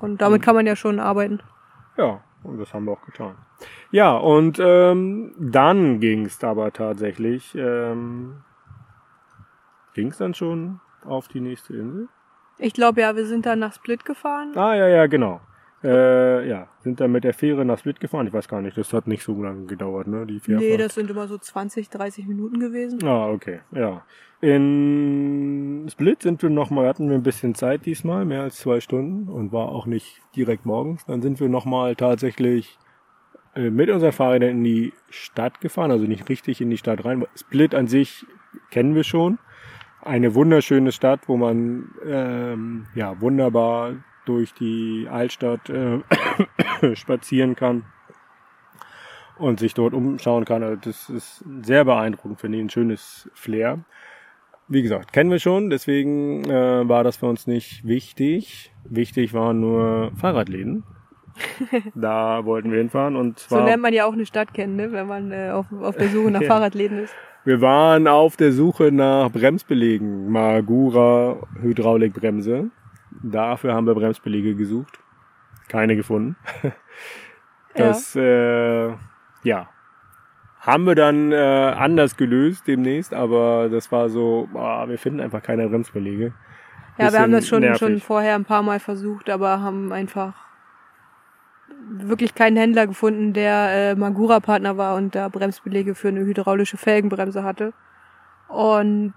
Und damit kann man ja schon arbeiten. Ja, und das haben wir auch getan. Ja, und ähm, dann ging es aber tatsächlich, ähm, ging es dann schon auf die nächste Insel? Ich glaube ja, wir sind dann nach Split gefahren. Ah, ja, ja, genau. Äh, ja, sind dann mit der Fähre nach Split gefahren. Ich weiß gar nicht, das hat nicht so lange gedauert, ne? Die Fährfahrt. Nee, das sind immer so 20, 30 Minuten gewesen. Ah, okay, ja. In Split sind wir nochmal, hatten wir ein bisschen Zeit diesmal, mehr als zwei Stunden und war auch nicht direkt morgens. Dann sind wir nochmal tatsächlich äh, mit unseren Fahrrädern in die Stadt gefahren, also nicht richtig in die Stadt rein. Split an sich kennen wir schon. Eine wunderschöne Stadt, wo man ähm, ja wunderbar durch die Altstadt äh, spazieren kann und sich dort umschauen kann. Also das ist sehr beeindruckend, finde ich, ein schönes Flair. Wie gesagt, kennen wir schon, deswegen äh, war das für uns nicht wichtig. Wichtig waren nur Fahrradläden. da wollten wir hinfahren und zwar. So lernt man ja auch eine Stadt kennen, ne? wenn man äh, auf, auf der Suche nach ja. Fahrradläden ist. Wir waren auf der Suche nach Bremsbelegen. Magura Hydraulikbremse. Dafür haben wir Bremsbelege gesucht. Keine gefunden. Das, ja. Äh, ja, haben wir dann äh, anders gelöst demnächst, aber das war so, oh, wir finden einfach keine Bremsbelege. Ja, wir haben das schon, schon vorher ein paar Mal versucht, aber haben einfach wirklich keinen Händler gefunden, der äh, Magura-Partner war und da Bremsbelege für eine hydraulische Felgenbremse hatte. Und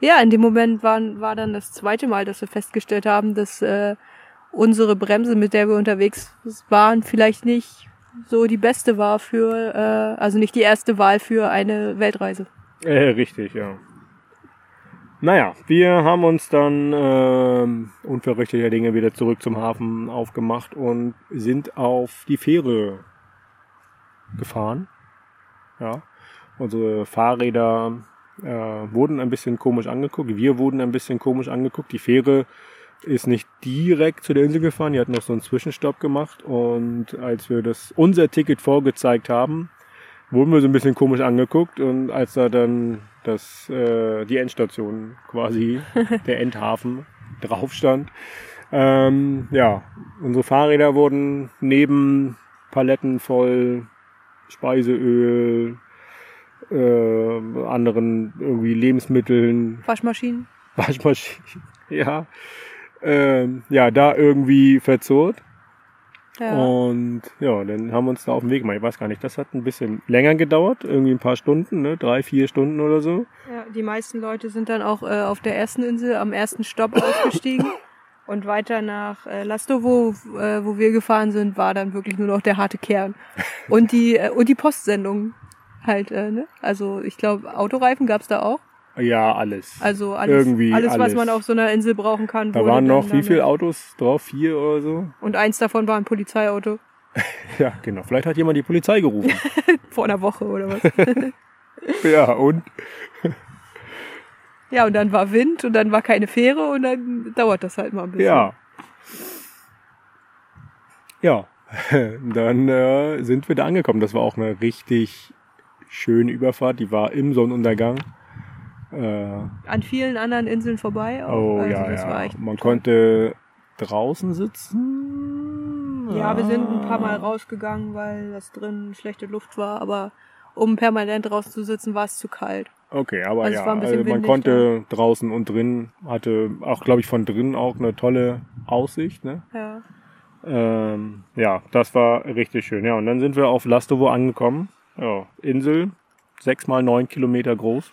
ja, in dem Moment waren, war dann das zweite Mal, dass wir festgestellt haben, dass äh, unsere Bremse, mit der wir unterwegs waren, vielleicht nicht so die beste war für, äh, also nicht die erste Wahl für eine Weltreise. Äh, richtig, ja. Naja, wir haben uns dann äh, unverrichteter Dinge wieder zurück zum Hafen aufgemacht und sind auf die Fähre gefahren. Ja, unsere Fahrräder äh, wurden ein bisschen komisch angeguckt. Wir wurden ein bisschen komisch angeguckt. Die Fähre ist nicht direkt zu der Insel gefahren, die hat noch so einen Zwischenstopp gemacht und als wir das unser Ticket vorgezeigt haben, wurden wir so ein bisschen komisch angeguckt und als da dann das äh, die Endstation quasi der Endhafen drauf stand, ähm, ja, unsere Fahrräder wurden neben Paletten voll Speiseöl, äh, anderen irgendwie Lebensmitteln, Waschmaschinen, Waschmaschinen, ja, ähm, ja, da irgendwie verzurrt. Ja. Und ja, dann haben wir uns da auf den Weg gemacht. Ich weiß gar nicht, das hat ein bisschen länger gedauert, irgendwie ein paar Stunden, ne? drei, vier Stunden oder so. Ja, die meisten Leute sind dann auch äh, auf der ersten Insel am ersten Stopp ausgestiegen. Und weiter nach äh, Lastovo, äh, wo wir gefahren sind, war dann wirklich nur noch der harte Kern. Und die, äh, und die Postsendung halt, äh, ne? Also ich glaube, Autoreifen gab's da auch. Ja, alles. Also alles, Irgendwie alles, alles, was man auf so einer Insel brauchen kann. Da waren noch wie viele Autos drauf? Vier oder so? Und eins davon war ein Polizeiauto. ja, genau. Vielleicht hat jemand die Polizei gerufen. Vor einer Woche oder was? ja, und? ja, und dann war Wind und dann war keine Fähre und dann dauert das halt mal ein bisschen. Ja. Ja, dann äh, sind wir da angekommen. Das war auch eine richtig schöne Überfahrt. Die war im Sonnenuntergang. Äh, An vielen anderen Inseln vorbei. Auch. Oh also ja, ja. Man toll. konnte draußen sitzen. Ja, wir sind ein paar Mal rausgegangen, weil das drin schlechte Luft war, aber um permanent rauszusitzen, war es zu kalt. Okay, aber also ja, also man konnte da. draußen und drin, hatte auch, glaube ich, von drinnen auch eine tolle Aussicht. Ne? Ja. Ähm, ja, das war richtig schön. Ja, und dann sind wir auf Lastovo angekommen. Ja, Insel, sechs mal neun Kilometer groß.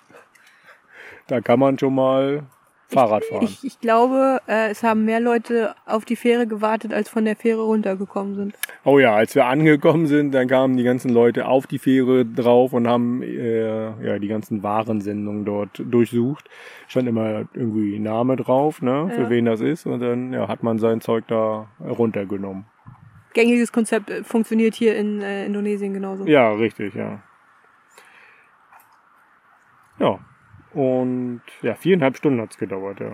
Da kann man schon mal Fahrrad fahren. Ich, ich glaube, äh, es haben mehr Leute auf die Fähre gewartet, als von der Fähre runtergekommen sind. Oh ja, als wir angekommen sind, dann kamen die ganzen Leute auf die Fähre drauf und haben äh, ja die ganzen Warensendungen dort durchsucht. Stand immer irgendwie Name drauf, ne, für ja. wen das ist, und dann ja, hat man sein Zeug da runtergenommen. Gängiges Konzept äh, funktioniert hier in äh, Indonesien genauso. Ja, richtig, ja. Ja, und ja, viereinhalb Stunden hat's gedauert, ja.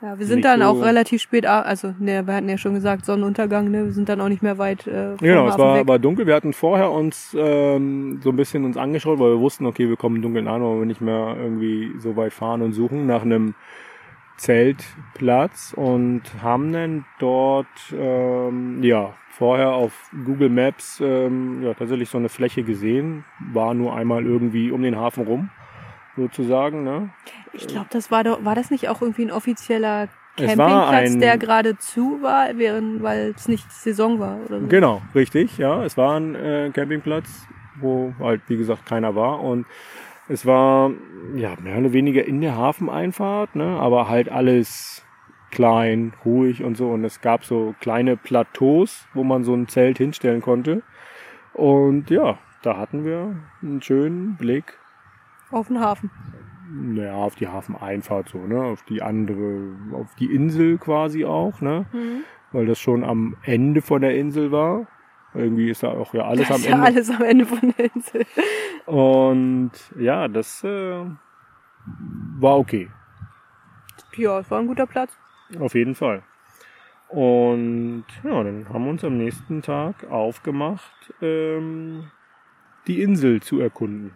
Ja, wir sind nicht dann so auch relativ spät, also ne, wir hatten ja schon gesagt, Sonnenuntergang, ne, wir sind dann auch nicht mehr weit. Äh, genau, es war, war dunkel. Wir hatten vorher uns ähm, so ein bisschen uns angeschaut, weil wir wussten, okay, wir kommen dunkel an, aber wir nicht mehr irgendwie so weit fahren und suchen nach einem Zeltplatz und haben dann dort ähm, ja vorher auf Google Maps ähm, ja tatsächlich so eine Fläche gesehen, war nur einmal irgendwie um den Hafen rum sozusagen. Ne? Ich glaube, das war doch, war das nicht auch irgendwie ein offizieller Campingplatz, ein, der gerade zu war, während, weil es nicht Saison war oder so? Genau, richtig, ja. Es war ein äh, Campingplatz, wo halt, wie gesagt, keiner war und es war ja mehr oder weniger in der Hafeneinfahrt, ne, aber halt alles klein, ruhig und so. Und es gab so kleine Plateaus, wo man so ein Zelt hinstellen konnte. Und ja, da hatten wir einen schönen Blick Auf den Hafen. naja, auf die Hafeneinfahrt so, ne? Auf die andere, auf die Insel quasi auch, ne? Mhm. Weil das schon am Ende von der Insel war. Irgendwie ist da auch ja alles Das am ist ja Ende. alles am Ende von der Insel. Und ja, das äh, war okay. Ja, es war ein guter Platz. Auf jeden Fall. Und ja, dann haben wir uns am nächsten Tag aufgemacht, ähm, die Insel zu erkunden.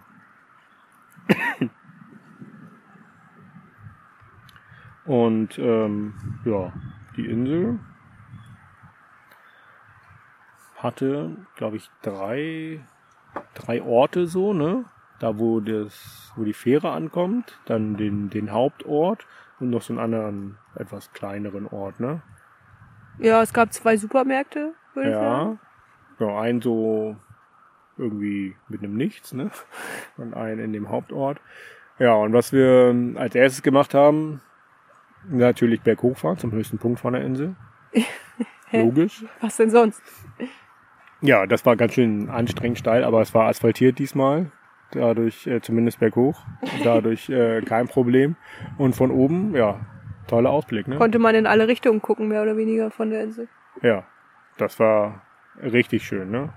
Und ähm, ja, die Insel hatte, glaube ich, drei, drei Orte so, ne? Da wo das, wo die Fähre ankommt, dann den, den Hauptort und noch so einen anderen, etwas kleineren Ort, ne? Ja, es gab zwei Supermärkte, würde ich sagen. Ja. Ja, einen so irgendwie mit einem Nichts, ne? Und einen in dem Hauptort. Ja, und was wir als erstes gemacht haben, natürlich berghoch fahren, zum höchsten Punkt von der Insel. Logisch. Was denn sonst? Ja, das war ganz schön anstrengend steil, aber es war asphaltiert diesmal. Dadurch äh, zumindest berghoch. Dadurch äh, kein Problem. Und von oben, ja, toller Ausblick, ne? Konnte man in alle Richtungen gucken, mehr oder weniger von der Insel. Ja, das war richtig schön, ne?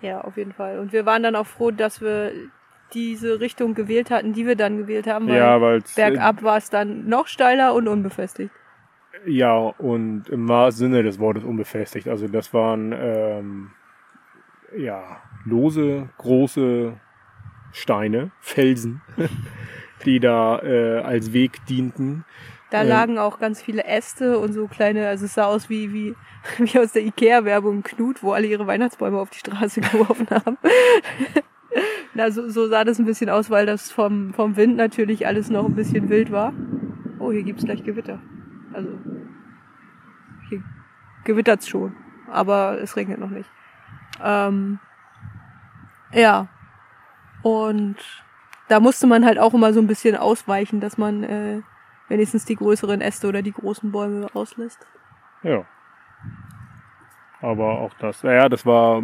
Ja, auf jeden Fall. Und wir waren dann auch froh, dass wir diese Richtung gewählt hatten, die wir dann gewählt haben, weil Ja, weil bergab war es dann noch steiler und unbefestigt. Ja, und im wahrsten Sinne des Wortes unbefestigt. Also das waren ähm, ja lose, große Steine, Felsen, die da äh, als Weg dienten. Da Ähm. lagen auch ganz viele Äste und so kleine, also es sah aus wie, wie, wie aus der Ikea-Werbung Knut, wo alle ihre Weihnachtsbäume auf die Straße geworfen haben. Na, so, so sah das ein bisschen aus, weil das vom, vom Wind natürlich alles noch ein bisschen wild war. Oh, hier gibt's gleich Gewitter. Also, hier gewittert's schon, aber es regnet noch nicht. Ähm, ja. Und da musste man halt auch immer so ein bisschen ausweichen, dass man äh, wenigstens die größeren Äste oder die großen Bäume auslässt. Ja. Aber auch das, naja, das war,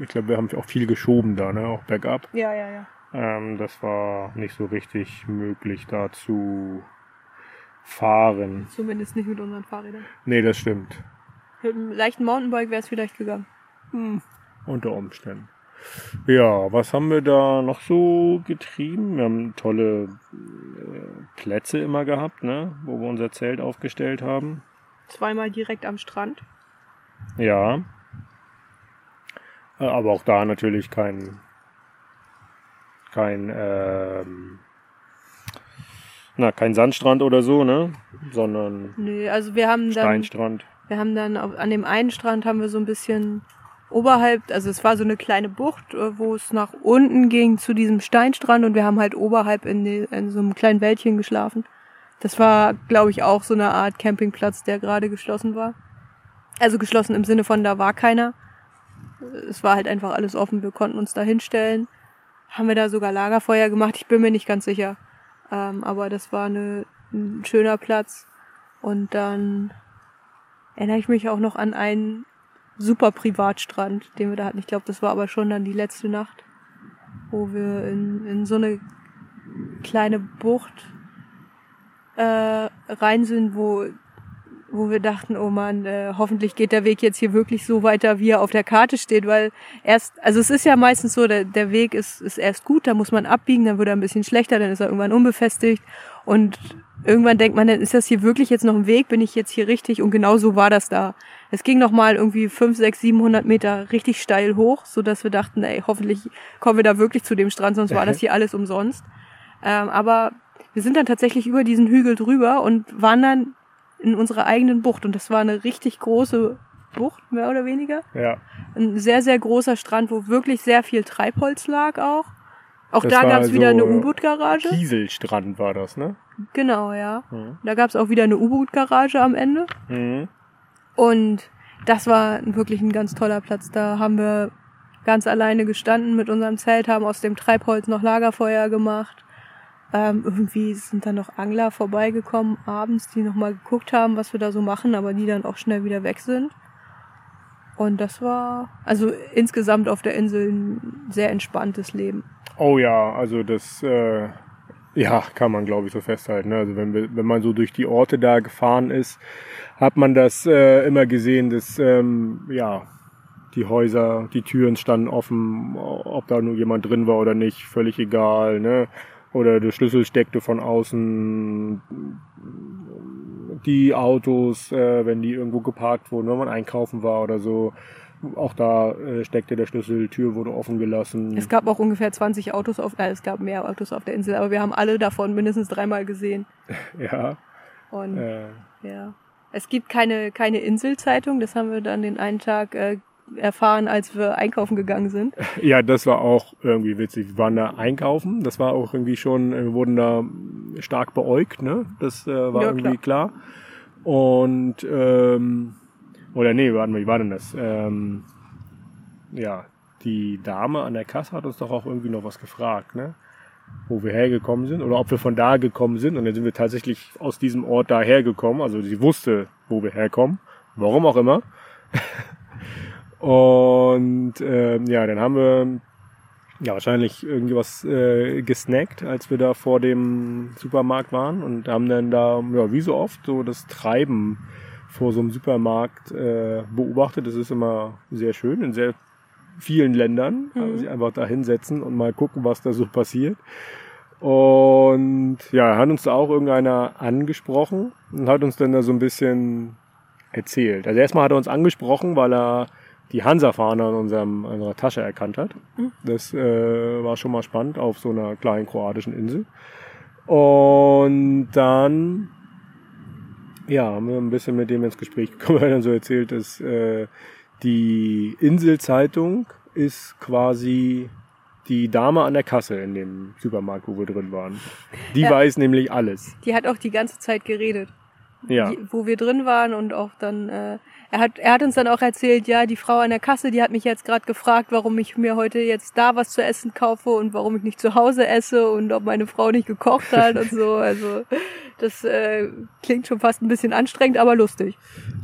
ich glaube, wir haben auch viel geschoben da, ne, auch bergab. Ja, ja, ja. Ähm, das war nicht so richtig möglich da zu fahren. Zumindest nicht mit unseren Fahrrädern. Nee, das stimmt. Mit einem leichten Mountainbike wäre es vielleicht gegangen. Unter Umständen. Ja, was haben wir da noch so getrieben? Wir haben tolle äh, Plätze immer gehabt, ne? Wo wir unser Zelt aufgestellt haben. Zweimal direkt am Strand. Ja. Äh, Aber auch da natürlich kein kein ähm, na kein Sandstrand oder so, ne? Sondern Nee, also wir haben dann, Steinstrand. wir haben dann auf, an dem einen Strand haben wir so ein bisschen oberhalb, also es war so eine kleine Bucht, äh, wo es nach unten ging zu diesem Steinstrand und wir haben halt oberhalb in, die, in so einem kleinen Wäldchen geschlafen. Das war, glaube ich, auch so eine Art Campingplatz, der gerade geschlossen war. Also geschlossen im Sinne von, da war keiner. Es war halt einfach alles offen, wir konnten uns da hinstellen. Haben wir da sogar Lagerfeuer gemacht, ich bin mir nicht ganz sicher. Ähm, aber das war eine, ein schöner Platz. Und dann erinnere ich mich auch noch an einen super Privatstrand, den wir da hatten. Ich glaube, das war aber schon dann die letzte Nacht, wo wir in, in so eine kleine Bucht äh, rein sind, wo wo wir dachten, oh man, äh, hoffentlich geht der Weg jetzt hier wirklich so weiter, wie er auf der Karte steht, weil erst, also es ist ja meistens so, der, der Weg ist, ist erst gut, da muss man abbiegen, dann wird er ein bisschen schlechter, dann ist er irgendwann unbefestigt und irgendwann denkt man, dann ist das hier wirklich jetzt noch ein Weg, bin ich jetzt hier richtig und genau so war das da. Es ging noch mal irgendwie 5, 6, 700 Meter richtig steil hoch, so dass wir dachten, ey, hoffentlich kommen wir da wirklich zu dem Strand, sonst war das hier alles umsonst. Ähm, aber wir sind dann tatsächlich über diesen Hügel drüber und waren dann in unserer eigenen Bucht. Und das war eine richtig große Bucht, mehr oder weniger. Ja. Ein sehr, sehr großer Strand, wo wirklich sehr viel Treibholz lag auch. Auch Das da gab es wieder so, eine U-Boot-Garage. Kieselstrand war das, ne? Genau, ja. Mhm. Da gab es auch wieder eine U-Boot-Garage am Ende. Mhm. Und das war wirklich ein ganz toller Platz. Da haben wir ganz alleine gestanden mit unserem Zelt, haben aus dem Treibholz noch Lagerfeuer gemacht. Ähm, irgendwie sind dann noch Angler vorbeigekommen abends, die nochmal geguckt haben, was wir da so machen, aber die dann auch schnell wieder weg sind. Und das war also insgesamt auf der Insel ein sehr entspanntes Leben. Oh ja, also das, äh, Ja, kann man glaube ich so festhalten. Ne? Also wenn, wenn man so durch die Orte da gefahren ist, hat man das äh, immer gesehen, dass ähm, ja die Häuser, die Türen standen offen, ob da nur jemand drin war oder nicht, völlig egal. Ne? Oder der Schlüssel steckte von außen. Die Autos, äh, wenn die irgendwo geparkt wurden, wenn man einkaufen war oder so, auch da äh, steckte der Schlüssel, Tür wurde offen gelassen. Es gab auch ungefähr 20 Autos auf, äh, es gab mehr Autos auf der Insel, aber wir haben alle davon mindestens dreimal gesehen. ja. Und äh. ja. Es gibt keine, keine Inselzeitung, das haben wir dann den einen Tag äh, erfahren, als wir einkaufen gegangen sind. Ja, das war auch irgendwie witzig. Wir waren da einkaufen, das war auch irgendwie schon, wir wurden da stark beäugt, ne? Das äh, war ja, irgendwie klar. klar. Und ähm, oder nee, warte mal, wie war denn das? Ähm, ja, die Dame an der Kasse hat uns doch auch irgendwie noch was gefragt, ne? Wo wir hergekommen sind oder ob wir von da gekommen sind. Und dann sind wir tatsächlich aus diesem Ort da hergekommen. Also sie wusste, wo wir herkommen. Warum auch immer. Und äh, ja, dann haben wir ja wahrscheinlich irgendwas äh, gesnackt, als wir da vor dem Supermarkt waren und haben dann da, ja, wie so oft, so das Treiben vor so einem Supermarkt äh, beobachtet. Das ist immer sehr schön in sehr vielen Ländern. Mhm. Also sich einfach da hinsetzen und mal gucken, was da so passiert. Und ja, hat uns da auch irgendeiner angesprochen und hat uns dann da so ein bisschen erzählt. Also erstmal hat er uns angesprochen, weil er die Hansa-Fahne in unserem, unserer Tasche erkannt hat. Mhm. Das äh, war schon mal spannend auf so einer kleinen kroatischen Insel. Und dann ja, haben wir ein bisschen mit dem ins Gespräch gekommen, er dann so erzählt, dass äh, die Inselzeitung ist quasi die Dame an der Kasse in dem Supermarkt, wo wir drin waren. Die ja. weiß nämlich alles. Die hat auch die ganze Zeit geredet. Ja. Die, wo wir drin waren und auch dann äh, er hat, er hat uns dann auch erzählt, ja, die Frau an der Kasse, die hat mich jetzt gerade gefragt, warum ich mir heute jetzt da was zu essen kaufe und warum ich nicht zu Hause esse und ob meine Frau nicht gekocht hat und so. Also das äh, klingt schon fast ein bisschen anstrengend, aber lustig.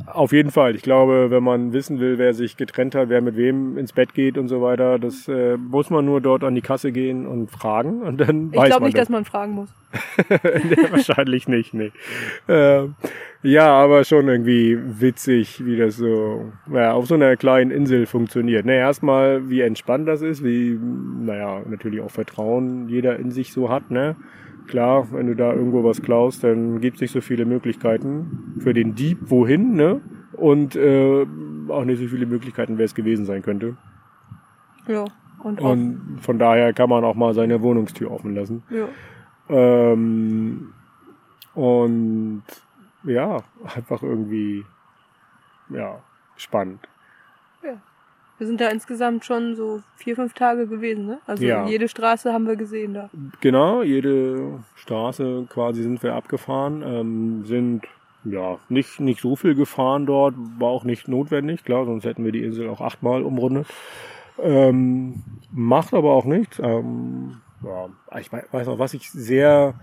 Auf jeden Fall. Ich glaube, wenn man wissen will, wer sich getrennt hat, wer mit wem ins Bett geht und so weiter, das äh, muss man nur dort an die Kasse gehen und fragen und dann ich weiß man. Ich glaube nicht, das. dass man fragen muss. nee, wahrscheinlich nicht, nee. Äh, ja, aber schon irgendwie witzig, wie das so naja, auf so einer kleinen Insel funktioniert. Naja, erstmal, wie entspannt das ist, wie, naja, natürlich auch Vertrauen jeder in sich so hat, ne? Klar, wenn du da irgendwo was klaust, dann gibt es nicht so viele Möglichkeiten für den Dieb wohin, ne? Und äh, auch nicht so viele Möglichkeiten, wer es gewesen sein könnte. Ja. Und, und von daher kann man auch mal seine Wohnungstür offen lassen. Ja. Ähm, und ja, einfach irgendwie, ja, spannend. Ja. Wir sind da insgesamt schon so vier, fünf Tage gewesen, ne? Also ja. jede Straße haben wir gesehen da. Genau, jede Straße quasi sind wir abgefahren, ähm, sind ja nicht, nicht so viel gefahren dort, war auch nicht notwendig, klar, sonst hätten wir die Insel auch achtmal umrundet. Ähm, macht aber auch nichts. Ähm, ja, ich weiß noch, was ich sehr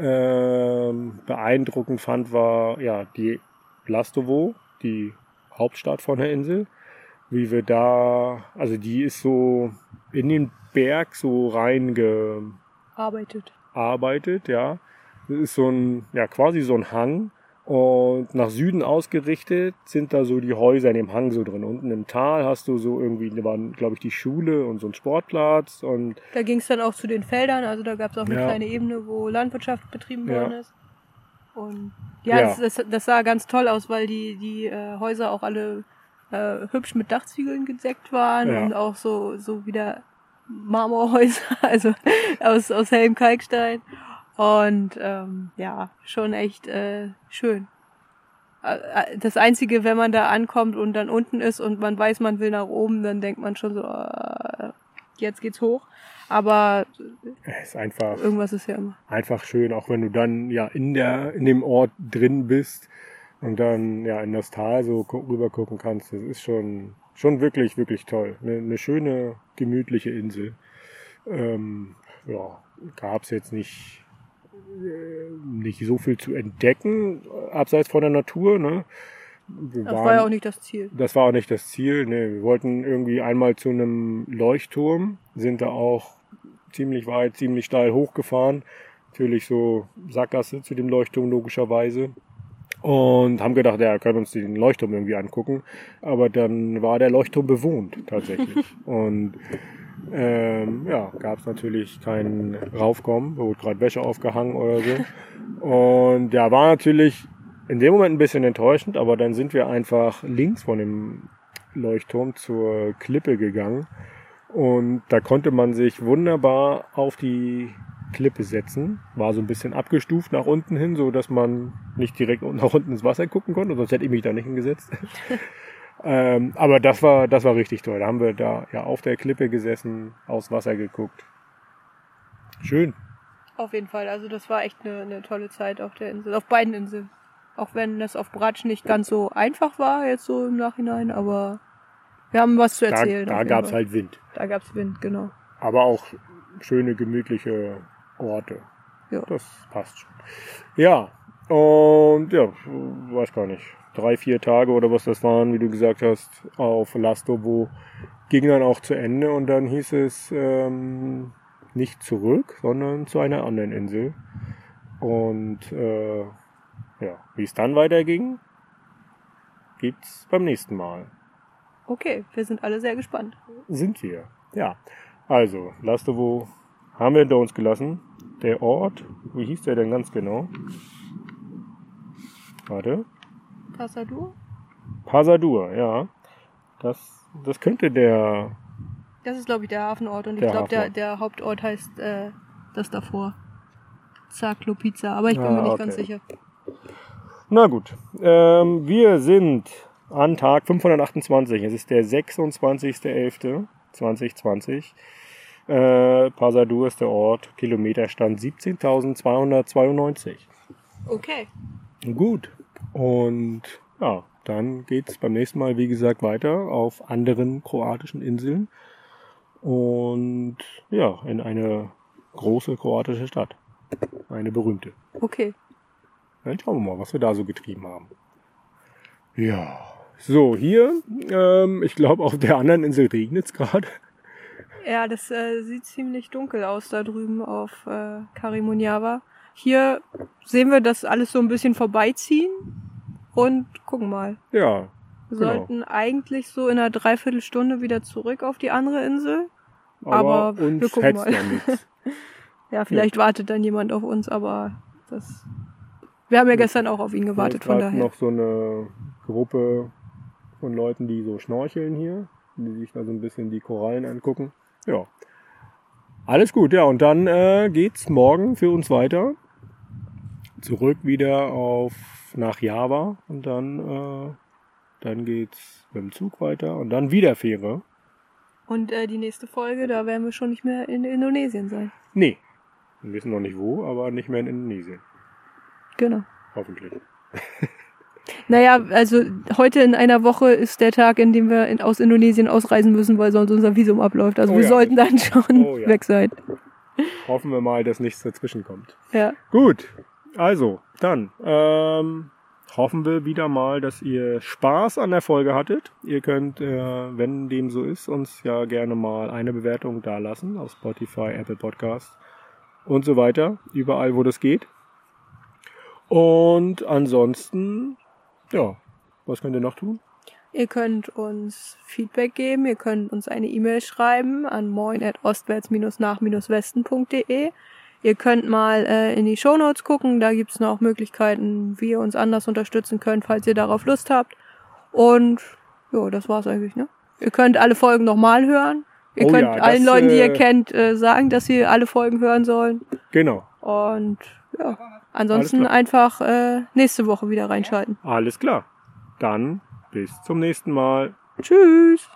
ähm, beeindruckend fand, war ja die Lastovo, die Hauptstadt von der Insel. Wie wir da, also die ist so in den Berg so reingearbeitet. Arbeitet, ja. Das ist so ein, ja, quasi so ein Hang. Und nach Süden ausgerichtet sind da so die Häuser in dem Hang so drin. Unten im Tal hast du so irgendwie, da waren, glaube ich, die Schule und so ein Sportplatz. Und da ging es dann auch zu den Feldern, also da gab es auch eine ja. kleine Ebene, wo Landwirtschaft betrieben worden ist. Und ja, ja. Das, das, das, sah ganz toll aus, weil die, die äh, Häuser auch alle äh, hübsch mit Dachziegeln gedeckt waren und auch so, so wieder Marmorhäuser, also aus, aus hellem Kalkstein. Und ähm, ja, schon echt äh, schön. Äh, äh, das Einzige, wenn man da ankommt und dann unten ist und man weiß, man will nach oben, dann denkt man schon so, äh, jetzt geht's hoch. Aber es ist einfach, irgendwas ist ja immer. Einfach schön, auch wenn du dann ja in der in dem Ort drin bist und dann ja in das Tal so rüber gucken kannst. Das ist schon schon wirklich wirklich toll. Eine, eine schöne gemütliche Insel. Ähm, ja, gab's jetzt nicht nicht so viel zu entdecken, abseits von der Natur. Ne? Wir das waren, war ja auch nicht das Ziel. Das war auch nicht das Ziel. Ne. Wir wollten irgendwie einmal zu einem Leuchtturm, sind da auch ziemlich weit, ziemlich steil hochgefahren. natürlich so Sackgasse zu dem Leuchtturm logischerweise. Und haben gedacht, ja, können uns den Leuchtturm irgendwie angucken. Aber dann war der Leuchtturm bewohnt tatsächlich. und ähm, ja, gab es natürlich keinen Raufkommen, wurde gerade Wäsche aufgehangen oder so. Und ja, war natürlich in dem Moment ein bisschen enttäuschend, aber dann sind wir einfach links von dem Leuchtturm zur Klippe gegangen. Und da konnte man sich wunderbar auf die Klippe setzen. War so ein bisschen abgestuft nach unten hin, so dass man nicht direkt nach unten ins Wasser gucken konnte, sonst hätte ich mich da nicht hingesetzt. Ähm, aber das war, das war richtig toll. Da haben wir da ja auf der Klippe gesessen, aufs Wasser geguckt. Schön. Auf jeden Fall. Also das war echt eine, eine tolle Zeit auf der Insel, auf beiden Inseln. Auch wenn das auf Bratsch nicht ganz so einfach war, jetzt so im Nachhinein, aber wir haben was zu erzählen. Da, da gab es halt Wind. Da gab es Wind, genau. Aber auch schöne, gemütliche Orte. Ja. Das passt schon. Ja, und ja, weiß gar nicht. Drei, vier Tage oder was das waren, wie du gesagt hast, auf Lastovo ging dann auch zu Ende und dann hieß es ähm, nicht zurück, sondern zu einer anderen Insel. Und äh, ja, wie es dann weiterging, gibt's beim nächsten Mal. Okay, wir sind alle sehr gespannt. Sind wir, ja. Also, Lastovo haben wir hinter uns gelassen. Der Ort, wie hieß der denn ganz genau? Warte. Passadur? Pasadur, ja. Das, das könnte der. Das ist, glaube ich, der Hafenort. Und ich glaube, der, der Hauptort heißt äh, das davor. Zaklo-Pizza. Aber ich bin Ah, mir nicht okay. ganz sicher. Na gut. Ähm, wir sind an Tag 528. Es ist der 26.11.2020. Äh, Pasadur ist der Ort. Kilometerstand 17.292. Okay. Gut. Und ja, dann geht's beim nächsten Mal, wie gesagt, weiter auf anderen kroatischen Inseln. Und ja, in eine große kroatische Stadt. Eine berühmte. Okay. Dann schauen wir mal, was wir da so getrieben haben. Ja. So, hier, ähm, ich glaube, auf der anderen Insel regnet's gerade. Ja, das äh, sieht ziemlich dunkel aus da drüben auf äh, Karimunjawa. Hier sehen wir das alles so ein bisschen vorbeiziehen und gucken mal. Ja, Wir Genau. sollten eigentlich so in einer Dreiviertelstunde wieder zurück auf die andere Insel. aber, Aber wir gucken mal. ja nichts. Ja, vielleicht wartet dann jemand auf uns, aber das. Wir haben ja gestern auch auf ihn gewartet, von daher. noch so eine Gruppe von Leuten, die so schnorcheln hier, die sich da so ein bisschen die Korallen angucken. Ja. Alles gut, ja, und dann äh, geht's morgen für uns weiter. Zurück wieder auf nach Java und dann, äh, dann geht's mit dem Zug weiter und dann wieder Fähre. Und äh, die nächste Folge, da werden wir schon nicht mehr in Indonesien sein. Nee. Wir wissen noch nicht wo, aber nicht mehr in Indonesien. Genau. Hoffentlich. Naja, also heute in einer Woche ist der Tag, in dem wir in, aus Indonesien ausreisen müssen, weil sonst unser Visum abläuft. Also Oh wir ja. sollten dann schon Oh ja. weg sein. Hoffen wir mal, dass nichts dazwischen kommt. Ja. Gut, also dann ähm, hoffen wir wieder mal, dass ihr Spaß an der Folge hattet. Ihr könnt, äh, wenn dem so ist, uns ja gerne mal eine Bewertung dalassen auf Spotify, Apple Podcast und so weiter, überall, wo das geht. Und ansonsten, ja, was könnt ihr noch tun? Ihr könnt uns Feedback geben, ihr könnt uns eine E-Mail schreiben an moin.ostwärts-nach-westen.de. Ihr könnt mal äh, in die Shownotes gucken, da gibt's noch Möglichkeiten, wie ihr uns anders unterstützen könnt, falls ihr darauf Lust habt. Und ja, das war's eigentlich, ne? Ihr könnt alle Folgen nochmal hören. Ihr Oh könnt ja, das, allen Leuten, die ihr äh, kennt, äh, sagen, dass sie alle Folgen hören sollen. Genau, Und ja, ansonsten einfach äh, nächste Woche wieder reinschalten. alles klar. Dann bis zum nächsten Mal. Tschüss!